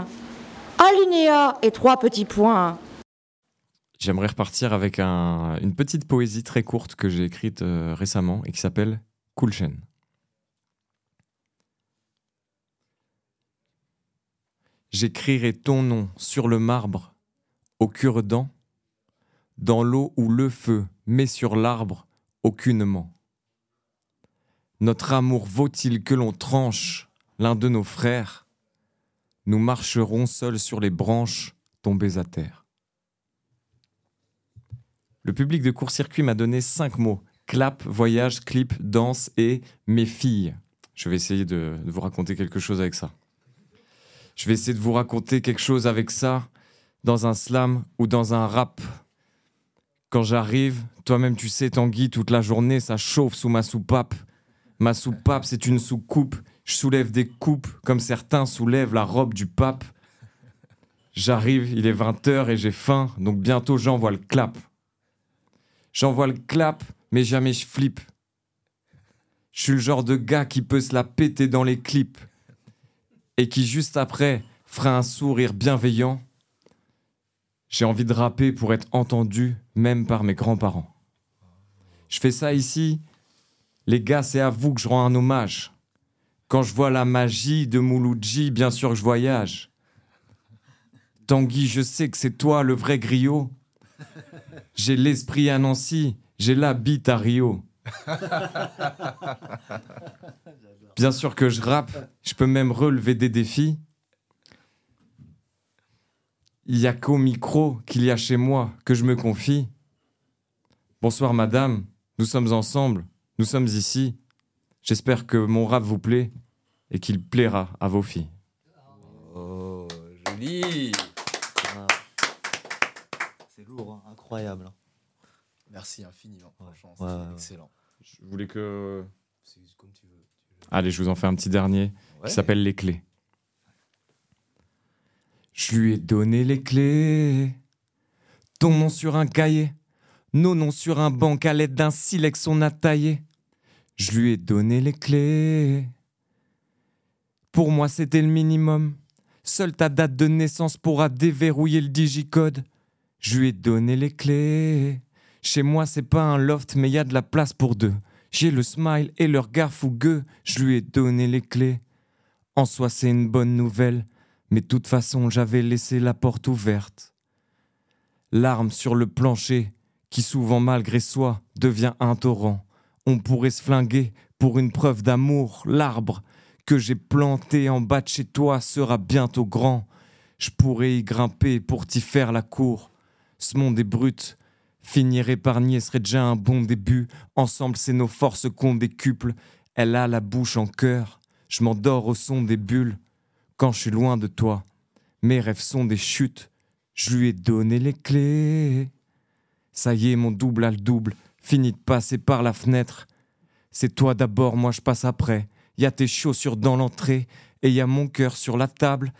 alinéa et trois petits points. J'aimerais repartir avec une petite poésie très courte que j'ai écrite euh, récemment et qui s'appelle Kulchen. J'écrirai ton nom sur le marbre, au cure-dent, dans l'eau ou le feu, mais sur l'arbre, aucunement. Notre amour vaut-il que l'on tranche l'un de nos frères? Nous marcherons seuls sur les branches tombées à terre. Le public de court-circuit m'a donné cinq mots clap, voyage, clip, danse et mes filles. Je vais essayer de, vous raconter quelque chose avec ça. Je vais essayer de vous raconter quelque chose avec ça dans un slam ou dans un rap. Quand j'arrive, toi-même tu sais, Tanguy, toute la journée, ça chauffe sous ma soupape. Ma soupape, c'est une soucoupe. Je soulève des coupes comme certains soulèvent la robe du pape. J'arrive, il est 20h et j'ai faim, donc bientôt j'envoie le clap. J'envoie le clap, mais jamais je flippe. Je suis le genre de gars qui peut se la péter dans les clips et qui juste après fera un sourire bienveillant. J'ai envie de rapper pour être entendu, même par mes grands-parents. Je fais ça ici les gars, c'est à vous que je rends un hommage. Quand je vois la magie de Mouloudji, bien sûr que je voyage. Tanguy, je sais que c'est toi le vrai griot. J'ai l'esprit à Nancy, j'ai la bite à Rio. Bien sûr que je rappe, je peux même relever des défis. Il y a qu'au micro qu'il y a chez moi que je me confie. Bonsoir madame, nous sommes ensemble, nous sommes ici. J'espère que mon rap vous plaît et qu'il plaira à vos filles. Oh, joli C'est lourd, hein, incroyable. Merci infiniment, franchement, c'est excellent. Je voulais que... Comme tu veux. Allez, je vous en fais un petit dernier qui s'appelle Les Clés. Je lui ai donné les clés, ton nom sur un cahier. Nos noms sur un banc à l'aide d'un silex on a taillé. Je lui ai donné les clés. Pour moi, c'était le minimum. Seule ta date de naissance pourra déverrouiller le digicode. Je lui ai donné les clés. Chez moi, c'est pas un loft, mais y a de la place pour deux. J'ai le smile et le regard fougueux. Je lui ai donné les clés. En soi, c'est une bonne nouvelle, mais toute façon, j'avais laissé la porte ouverte. L'arme sur le plancher, qui souvent malgré soi devient un torrent. On pourrait se flinguer pour une preuve d'amour. L'arbre que j'ai planté en bas de chez toi sera bientôt grand. Je pourrais y grimper pour t'y faire la cour. Ce monde est brut. Finir épargné serait déjà un bon début. Ensemble, c'est nos forces qu'on décuple. Elle a la bouche en cœur. Je m'endors au son des bulles. Quand je suis loin de toi, mes rêves sont des chutes. Je lui ai donné les clés. Ça y est, mon double a le double, fini de passer par la fenêtre. C'est toi d'abord, moi je passe après. Y a tes chaussures dans l'entrée et y a mon cœur sur la table.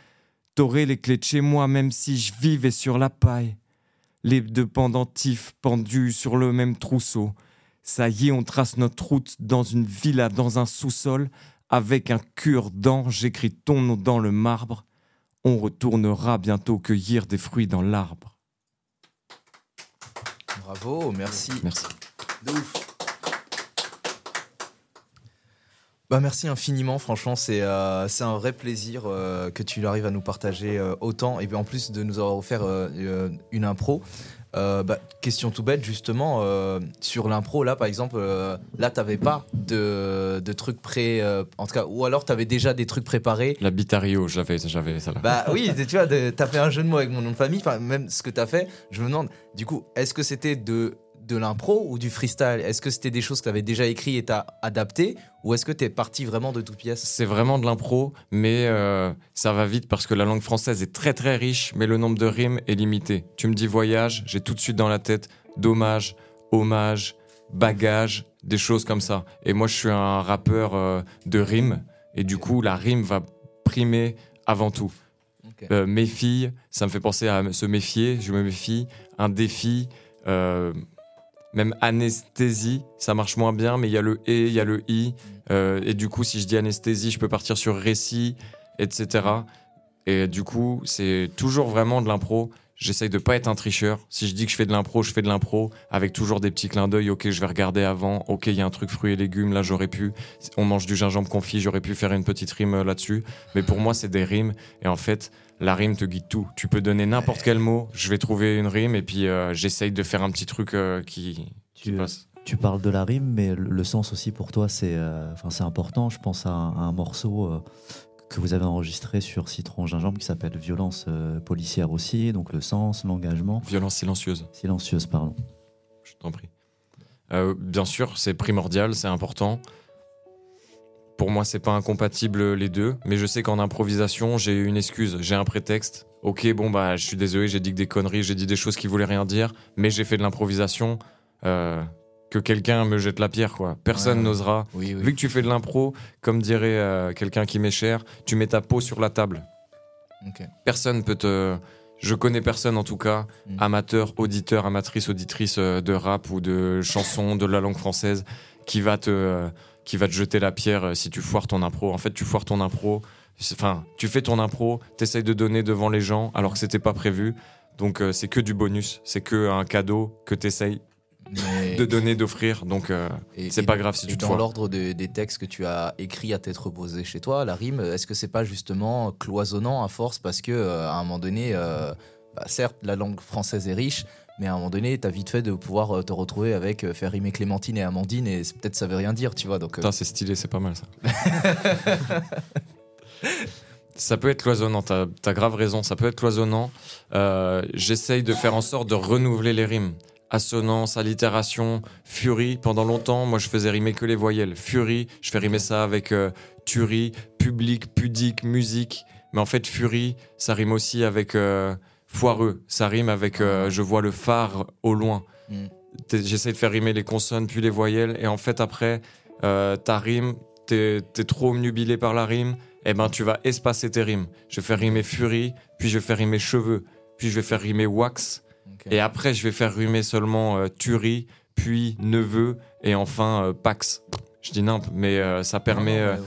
T'aurais les clés de chez moi même si je vivais sur la paille. Les deux pendentifs pendus sur le même trousseau. Ça y est, on trace notre route dans une villa, dans un sous-sol. Avec un cure-dent, j'écris ton nom dans le marbre. On retournera bientôt cueillir des fruits dans l'arbre. Bravo, merci. Merci. De ouf. Bah merci infiniment, franchement, c'est euh, un vrai plaisir euh, que tu arrives à nous partager euh, autant et puis en plus de nous avoir offert une impro. Euh, bah, question tout bête, justement, euh, sur l'impro, là, par exemple, euh, là, t'avais pas de, de trucs prêts, en tout cas, ou alors t'avais déjà des trucs préparés. La bitario, j'avais, j'avais ça là. Bah oui, tu vois, t'as fait un jeu de mots avec mon nom de famille, enfin, même ce que t'as fait, je me demande, du coup, est-ce que c'était de de l'impro ou du freestyle? Est-ce que c'était des choses que tu avais déjà écrit et t'as adapté ou est-ce que tu es parti vraiment de toute pièce C'est vraiment de l'impro, mais euh, ça va vite parce que la langue française est très très riche, mais le nombre de rimes est limité. Tu me dis voyage, j'ai tout de suite dans la tête dommage, hommage, bagage, des choses comme ça. Et moi je suis un rappeur euh, de rimes et du coup la rime va primer avant tout. Euh, mes filles, ça me fait penser à se méfier, je me méfie, un défi, même anesthésie, ça marche moins bien, mais il y a le et, il y a le i. Euh, et du coup, si je dis anesthésie, je peux partir sur récit, etc. Et du coup, c'est toujours vraiment de l'impro. J'essaye de pas être un tricheur. Si je dis que je fais de l'impro, je fais de l'impro avec toujours des petits clins d'œil. Ok, je vais regarder avant. Ok, il y a un truc fruits et légumes. Là, j'aurais pu. On mange du gingembre confit. J'aurais pu faire une petite rime euh, là-dessus. Mais pour moi, c'est des rimes. Et en fait, la rime te guide tout. Tu peux donner n'importe quel mot, je vais trouver une rime et puis euh, j'essaye de faire un petit truc euh, qui, tu, passe. Tu parles de la rime, mais le, sens aussi pour toi, c'est euh, c'est important. Je pense à un, morceau que vous avez enregistré sur Citron Gingembre qui s'appelle Violence policière aussi, donc le sens, l'engagement. Violence silencieuse. Silencieuse, pardon. Je t'en prie. bien sûr, c'est primordial, c'est important. Pour moi, c'est pas incompatible les deux, mais je sais qu'en improvisation, j'ai une excuse, j'ai un prétexte. Ok, bon bah, je suis désolé, j'ai dit que des conneries, j'ai dit des choses qui voulaient rien dire, mais j'ai fait de l'improvisation. Euh, que quelqu'un me jette la pierre, quoi. Personne n'osera. Vu que tu fais de l'impro, comme dirait euh, quelqu'un qui m'est cher, tu mets ta peau sur la table. Personne peut te. Je connais personne en tout cas, mm. amateur, auditeur, amatrice, auditrice euh, de rap ou de chansons de la langue française, qui va te qui va te jeter la pierre euh, si tu foires ton impro. En fait, tu foires ton impro. Enfin, tu fais ton impro, t'essayes de donner devant les gens alors que c'était pas prévu. Donc euh, c'est que du bonus, c'est que un cadeau que t'essayes de donner, d'offrir. Donc euh, c'est pas grave si tu te Dans l'ordre des textes que tu as écrits à t'être reposé chez toi, la rime, est-ce que c'est pas justement cloisonnant à force parce que à un moment donné, bah, certes la langue française est riche, mais à un moment donné, t'as vite fait de pouvoir euh, te retrouver avec euh, faire rimer Clémentine et Amandine, et peut-être ça veut rien dire, tu vois. Donc, euh. c'est stylé, c'est pas mal ça. ça peut être cloisonnant, t'as as grave raison, ça peut être cloisonnant. J'essaye de faire en sorte de renouveler les rimes. Assonance, allitération, furie. Pendant longtemps, moi je faisais rimer que les voyelles. Furie, je fais rimer ça avec tuerie, public, pudique, musique. Mais en fait, furie, ça rime aussi avec foireux. Ça rime avec euh, je vois le phare au loin. Mm. J'essaie de faire rimer les consonnes puis les voyelles. Et en fait, après, euh, ta rime, t'es es trop omnubilé par la rime. Et eh ben, tu vas espacer tes rimes. Je vais faire rimer furie, puis je vais faire rimer cheveux, puis je vais faire rimer wax. Et après, je vais faire rimer seulement euh, tuerie, puis neveu, et enfin pax. Je dis nimp, mais ça permet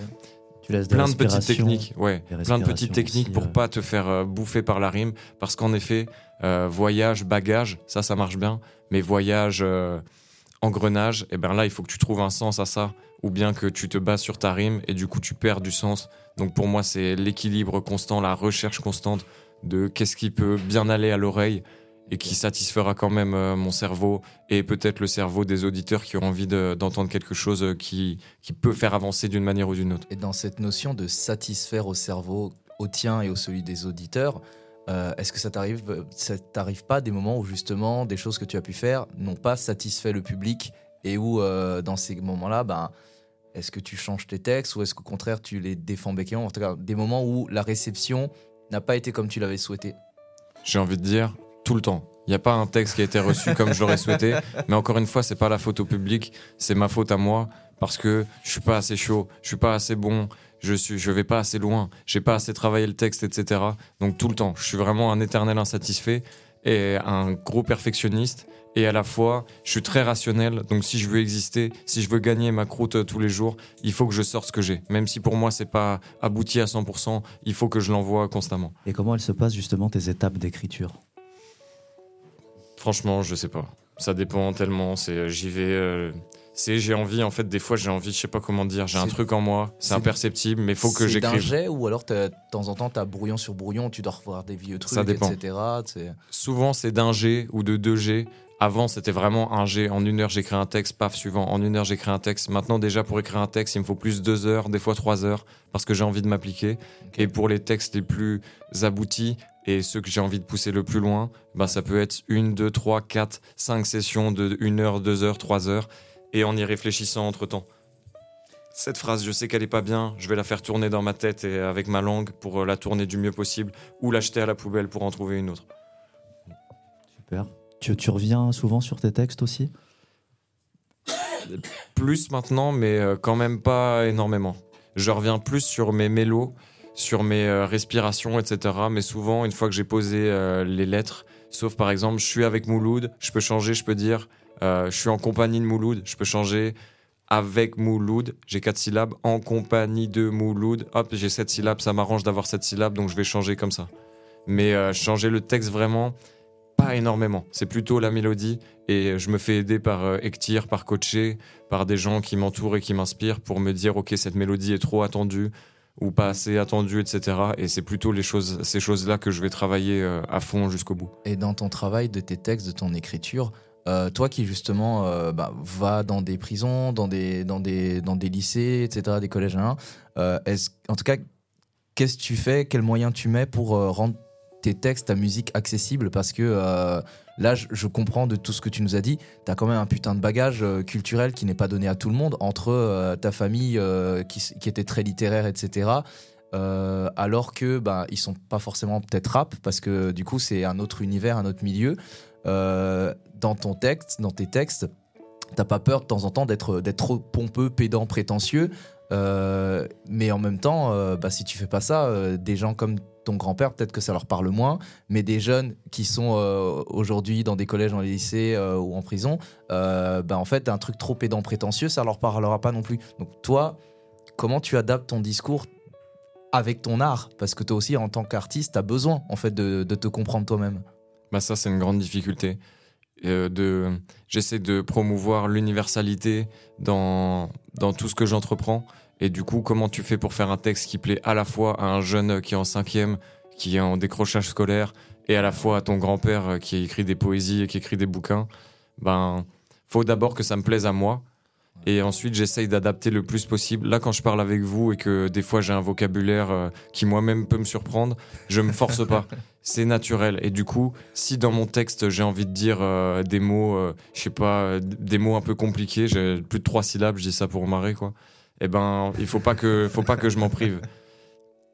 plein de petites techniques, ouais, plein de petites techniques pour pas te faire euh, bouffer par la rime, parce qu'en effet, euh, voyage, bagage, ça, ça marche bien, mais voyage, euh, engrenage, et eh ben là, il faut que tu trouves un sens à ça, ou bien que tu te bases sur ta rime et du coup tu perds du sens. Donc pour moi, c'est l'équilibre constant, la recherche constante de qu'est-ce qui peut bien aller à l'oreille et qui satisfera quand même euh, mon cerveau et peut-être le cerveau des auditeurs qui ont envie d'entendre quelque chose euh, qui, qui peut faire avancer d'une manière ou d'une autre. Et dans cette notion de satisfaire au cerveau, au tien et au celui des auditeurs, euh, est-ce que ça t'arrive, ça t'arrive pas des moments où justement des choses que tu as pu faire n'ont pas satisfait le public et où dans ces moments-là, ben, est-ce que tu changes tes textes ou est-ce qu'au contraire tu les défends béquillon En tout cas, des moments où la réception n'a pas été comme tu l'avais souhaité. J'ai envie de dire, tout le temps. Il n'y a pas un texte qui a été reçu comme je l'aurais souhaité. Mais encore une fois, c'est pas la faute au public, c'est ma faute à moi parce que je suis pas assez chaud, je suis pas assez bon, je suis, je vais pas assez loin, j'ai pas assez travaillé le texte, etc. Donc tout le temps, je suis vraiment un éternel insatisfait et un gros perfectionniste. Et à la fois, je suis très rationnel. Donc si je veux exister, si je veux gagner ma croûte euh, tous les jours, il faut que je sorte ce que j'ai. Même si pour moi c'est pas abouti à 100%, il faut que je l'envoie constamment. Et comment elles se passent justement tes étapes d'écriture? Franchement, je sais pas. Ça dépend tellement. C'est, j'y vais. Euh, C'est j'ai envie, en fait, des fois j'ai envie, je sais pas comment dire, j'ai un truc en moi, c'est imperceptible, mais il faut que j'écrive. C'est d'un ou alors de temps en temps t'as brouillon sur brouillon, tu dois revoir des vieux trucs, Ça dépend. etc. Souvent c'est d'un G ou de deux G. Avant, c'était vraiment un G. En une heure, j'écris un texte, paf, suivant. En une heure, j'écris un texte. Maintenant, déjà, pour écrire un texte, il me faut plus deux heures, des fois trois heures, parce que j'ai envie de m'appliquer. Et pour les textes les plus aboutis et ceux que j'ai envie de pousser le plus loin, bah, ça peut être une, deux, trois, quatre, cinq sessions de une heure, deux heures, trois heures et en y réfléchissant entre temps. Cette phrase, je sais qu'elle est pas bien, je vais la faire tourner dans ma tête et avec ma langue pour euh, la tourner du mieux possible ou l'acheter à la poubelle pour en trouver une autre. Super. Tu, tu reviens souvent sur tes textes aussi? Plus maintenant, mais euh, quand même pas énormément. Je reviens plus sur mes mélos, sur mes euh, respirations, etc. Mais souvent, une fois que j'ai posé les lettres, sauf par exemple, je suis avec Mouloud, je peux changer, je peux dire euh, je suis en compagnie de Mouloud, je peux changer avec Mouloud, j'ai quatre syllabes, en compagnie de Mouloud, hop, j'ai sept syllabes, ça m'arrange d'avoir sept syllabes, donc je vais changer comme ça. Mais euh, changer le texte vraiment, pas énormément. C'est plutôt la mélodie, et je me fais aider par euh, Ektir, par Coaché, par des gens qui m'entourent et qui m'inspirent pour me dire, ok, cette mélodie est trop attendue, ou pas assez attendue, etc. Et c'est plutôt les choses, ces choses-là que je vais travailler à fond jusqu'au bout. Et dans ton travail de tes textes, de ton écriture, euh, toi qui justement euh, bah, va dans des prisons, dans des, dans des, dans des lycées, etc., des collèges, hein, euh, en tout cas, qu'est-ce que tu fais, quels moyens tu mets pour rendre tes textes, ta musique accessible Parce que là, je, comprends de tout ce que tu nous as dit, tu as quand même un putain de bagage culturel qui n'est pas donné à tout le monde, entre ta famille qui, était très littéraire, etc. alors que bah, ils sont pas forcément peut-être rap parce que du coup c'est un autre univers, un autre milieu. Euh, dans ton texte, dans tes textes, t'as pas peur de temps en temps d'être trop pompeux, pédant, prétentieux. Euh, mais en même temps, euh, bah, si tu fais pas ça, des gens comme ton grand-père, peut-être que ça leur parle moins, mais des jeunes qui sont aujourd'hui dans des collèges, dans les lycées ou en prison, bah, en fait, un truc trop pédant, prétentieux, ça leur parlera pas non plus. Donc toi, comment tu adaptes ton discours avec ton art? Parce que toi aussi, en tant qu'artiste, tu as besoin en fait de te comprendre toi-même. Bah ça, c'est une grande difficulté. Euh, de, j'essaie de promouvoir l'universalité dans, dans tout ce que j'entreprends. Et du coup, comment tu fais pour faire un texte qui plaît à la fois à un jeune qui est en cinquième, qui est en décrochage scolaire, et à la fois à ton grand-père qui écrit des poésies et qui écrit des bouquins? Ben, faut d'abord que ça me plaise à moi. Et ensuite, j'essaye d'adapter le plus possible. Là, quand je parle avec vous et que des fois j'ai un vocabulaire euh, qui moi-même peut me surprendre, je me force pas. c'est naturel. Et du coup, si dans mon texte j'ai envie de dire euh, des mots, euh, je sais pas, euh, des mots un peu compliqués, j'ai plus de trois syllabes, je dis ça pour marrer quoi. Eh ben, il faut pas que, faut pas que je m'en prive.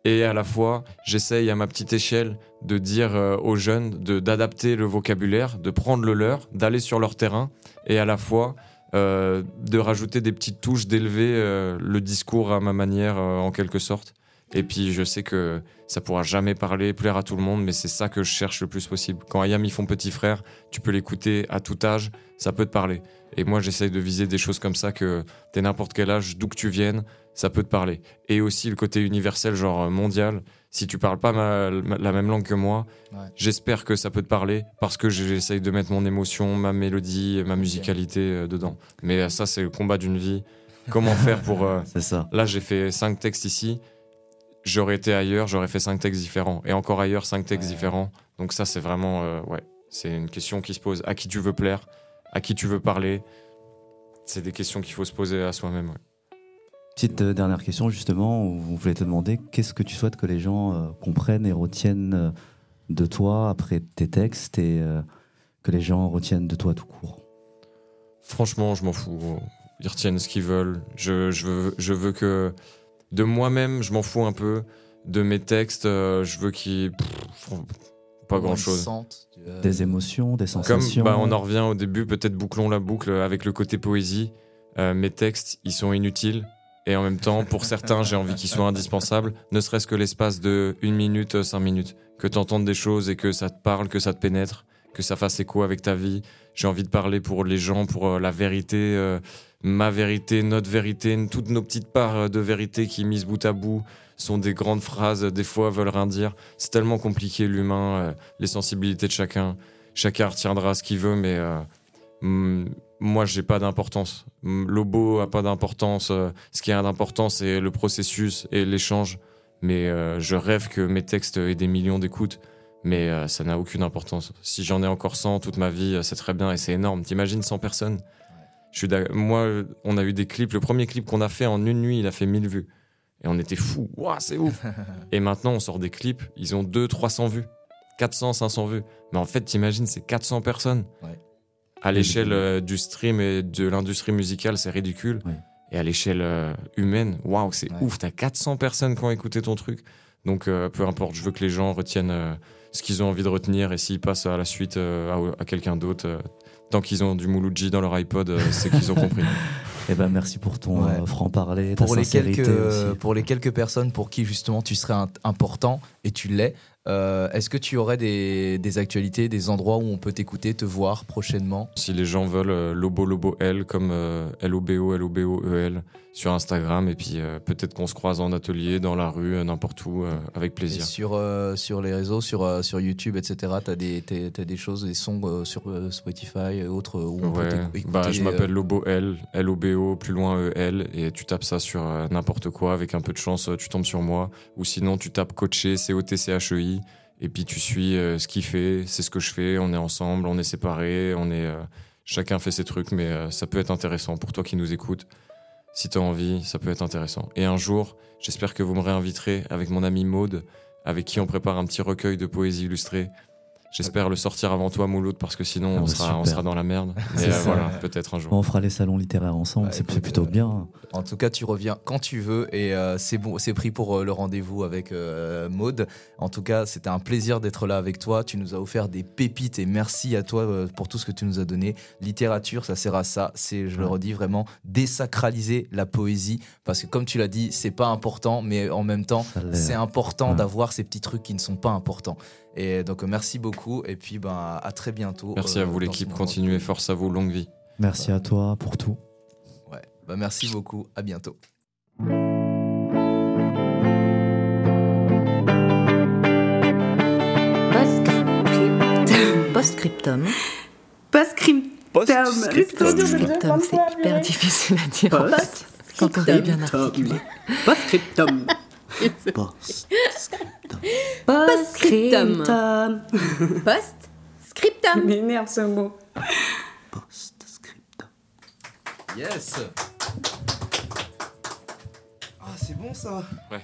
Et à la fois, j'essaye à ma petite échelle de dire aux jeunes de d'adapter le vocabulaire, de prendre le leur, d'aller sur leur terrain, et à la fois de rajouter des petites touches, d'élever le discours à ma manière en quelque sorte. Et puis je sais que ça pourra jamais parler, plaire à tout le monde, mais c'est ça que je cherche le plus possible. Quand Ayam ils font petit frère, tu peux l'écouter à tout âge, ça peut te parler. Et moi j'essaye de viser des choses comme ça que t'es n'importe quel âge, d'où que tu viennes, ça peut te parler. Et aussi le côté universel, genre mondial. Si tu parles pas la même langue que moi, j'espère que ça peut te parler parce que j'essaye de mettre mon émotion, ma mélodie, ma musicalité euh, dedans. Mais ça c'est le combat d'une vie. Comment faire pour... Euh, c'est ça. Là j'ai fait cinq textes ici j'aurais été ailleurs, j'aurais fait cinq textes différents. Et encore ailleurs, cinq textes différents. Donc ça, c'est vraiment, euh, ouais, c'est une question qui se pose. À qui tu veux plaire? À qui tu veux parler? C'est des questions qu'il faut se poser à soi-même. Petite euh, dernière question, justement, où vous voulez te demander qu'est-ce que tu souhaites que les gens euh, comprennent et retiennent de toi après tes textes et que les gens retiennent de toi tout court? Franchement, je m'en fous. Ils retiennent ce qu'ils veulent. Je, je, veux, je veux que de moi-même, je m'en fous un peu. De mes textes, euh, je veux qu'ils. Pas grand chose. Euh, des émotions, des sensations. Comme bah, on en revient au début, peut-être bouclons la boucle avec le côté poésie. Euh, mes textes, ils sont inutiles. Et en même temps, pour certains, j'ai envie qu'ils soient indispensables, ne serait-ce que l'espace de une minute, cinq minutes. Que tu entendes des choses et que ça te parle, que ça te pénètre, que ça fasse écho avec ta vie. J'ai envie de parler pour les gens, pour la vérité ma vérité, notre vérité, toutes nos petites parts de vérité qui, mises bout à bout, sont des grandes phrases, des fois veulent rien dire. C'est tellement compliqué l'humain, euh, les sensibilités de chacun. Chacun retiendra ce qu'il veut, mais euh, moi, j'ai pas d'importance. Lobo a pas d'importance. Euh, ce qui a d'importance, c'est le processus et l'échange. Mais euh, je rêve que mes textes aient des millions d'écoutes. Mais euh, ça n'a aucune importance. Si j'en ai encore 100 toute ma vie, c'est très bien et c'est énorme. T'imagines 100 personnes? Je suis Moi, on a eu des clips. Le premier clip qu'on a fait en une nuit, il a fait 1000 vues. Et on était fous. Waouh, c'est ouf. et maintenant, on sort des clips. Ils ont 200, 300 vues. 400, 500 vues. Mais en fait, t'imagines, c'est 400 personnes. Ouais à l'échelle euh, du stream et de l'industrie musicale, c'est ridicule. Et à l'échelle euh, humaine, waouh, c'est ouf. T'as 400 personnes qui ont écouté ton truc. Donc, euh, peu importe, je veux que les gens retiennent ce qu'ils ont envie de retenir. Et s'ils passent à la suite à, quelqu'un d'autre, tant qu'ils ont du Mouloudji dans leur iPod, c'est qu'ils ont compris. Eh ben merci pour ton franc-parler, pour les quelques pour les quelques personnes pour qui justement tu serais important et tu l'es. Euh, est-ce que tu aurais des, actualités, des endroits où on peut t'écouter, te voir prochainement? Si les gens veulent, euh, Lobo Lobo L comme euh, L-O-B-O, L-O-B-O-E-L sur Instagram. Et puis peut-être qu'on se croise en atelier, dans la rue, n'importe où, avec plaisir. sur, sur les réseaux, sur, sur YouTube, etc., tu as, des, des choses, des sons sur Spotify et autres où on peut t'écouter bah, Je m'appelle Lobo L, L-O-B-O, plus loin E-L. Et tu tapes ça sur n'importe quoi. Avec un peu de chance, tu tombes sur moi. Ou sinon, tu tapes coaché, C-O-T-C-H-E-I et puis tu suis euh, ce qu'il fait, c'est ce que je fais, on est ensemble, on est séparés, on est, euh, chacun fait ses trucs, mais euh, ça peut être intéressant pour toi qui nous écoutes. Si tu as envie, ça peut être intéressant. Et un jour, j'espère que vous me réinviterez avec mon ami Maude, avec qui on prépare un petit recueil de poésie illustrée J'espère le sortir avant toi, Mouloud, parce que sinon, ah on, bah, sera, on, sera, dans la merde. Mais euh, voilà, peut-être un jour. On fera les salons littéraires ensemble, c'est plutôt bien. En tout cas, tu reviens quand tu veux et euh, c'est bon, c'est pris pour euh, le rendez-vous avec Maude. En tout cas, c'était un plaisir d'être là avec toi. Tu nous as offert des pépites et merci à toi pour tout ce que tu nous as donné. Littérature, ça sert à ça. C'est, je le redis vraiment, désacraliser la poésie parce que comme tu l'as dit, c'est pas important, mais en même temps, c'est important d'avoir ces petits trucs qui ne sont pas importants. Et donc merci beaucoup et puis ben, à très bientôt. Merci à vous euh, l'équipe, continuez, force à vous, longue vie. Merci à toi pour tout. Ouais, bah, merci beaucoup, à bientôt. Postscriptum. Postscriptum. Postscriptum, c'est hyper difficile à dire. Post quand on est bien articulé. Postscriptum. Postscriptum. Postscriptum. Postscriptum. M'énerve ce mot. Postscriptum. Yes. Ah, c'est bon ça. Ouais.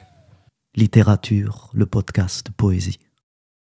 Littérature, le podcast poésie.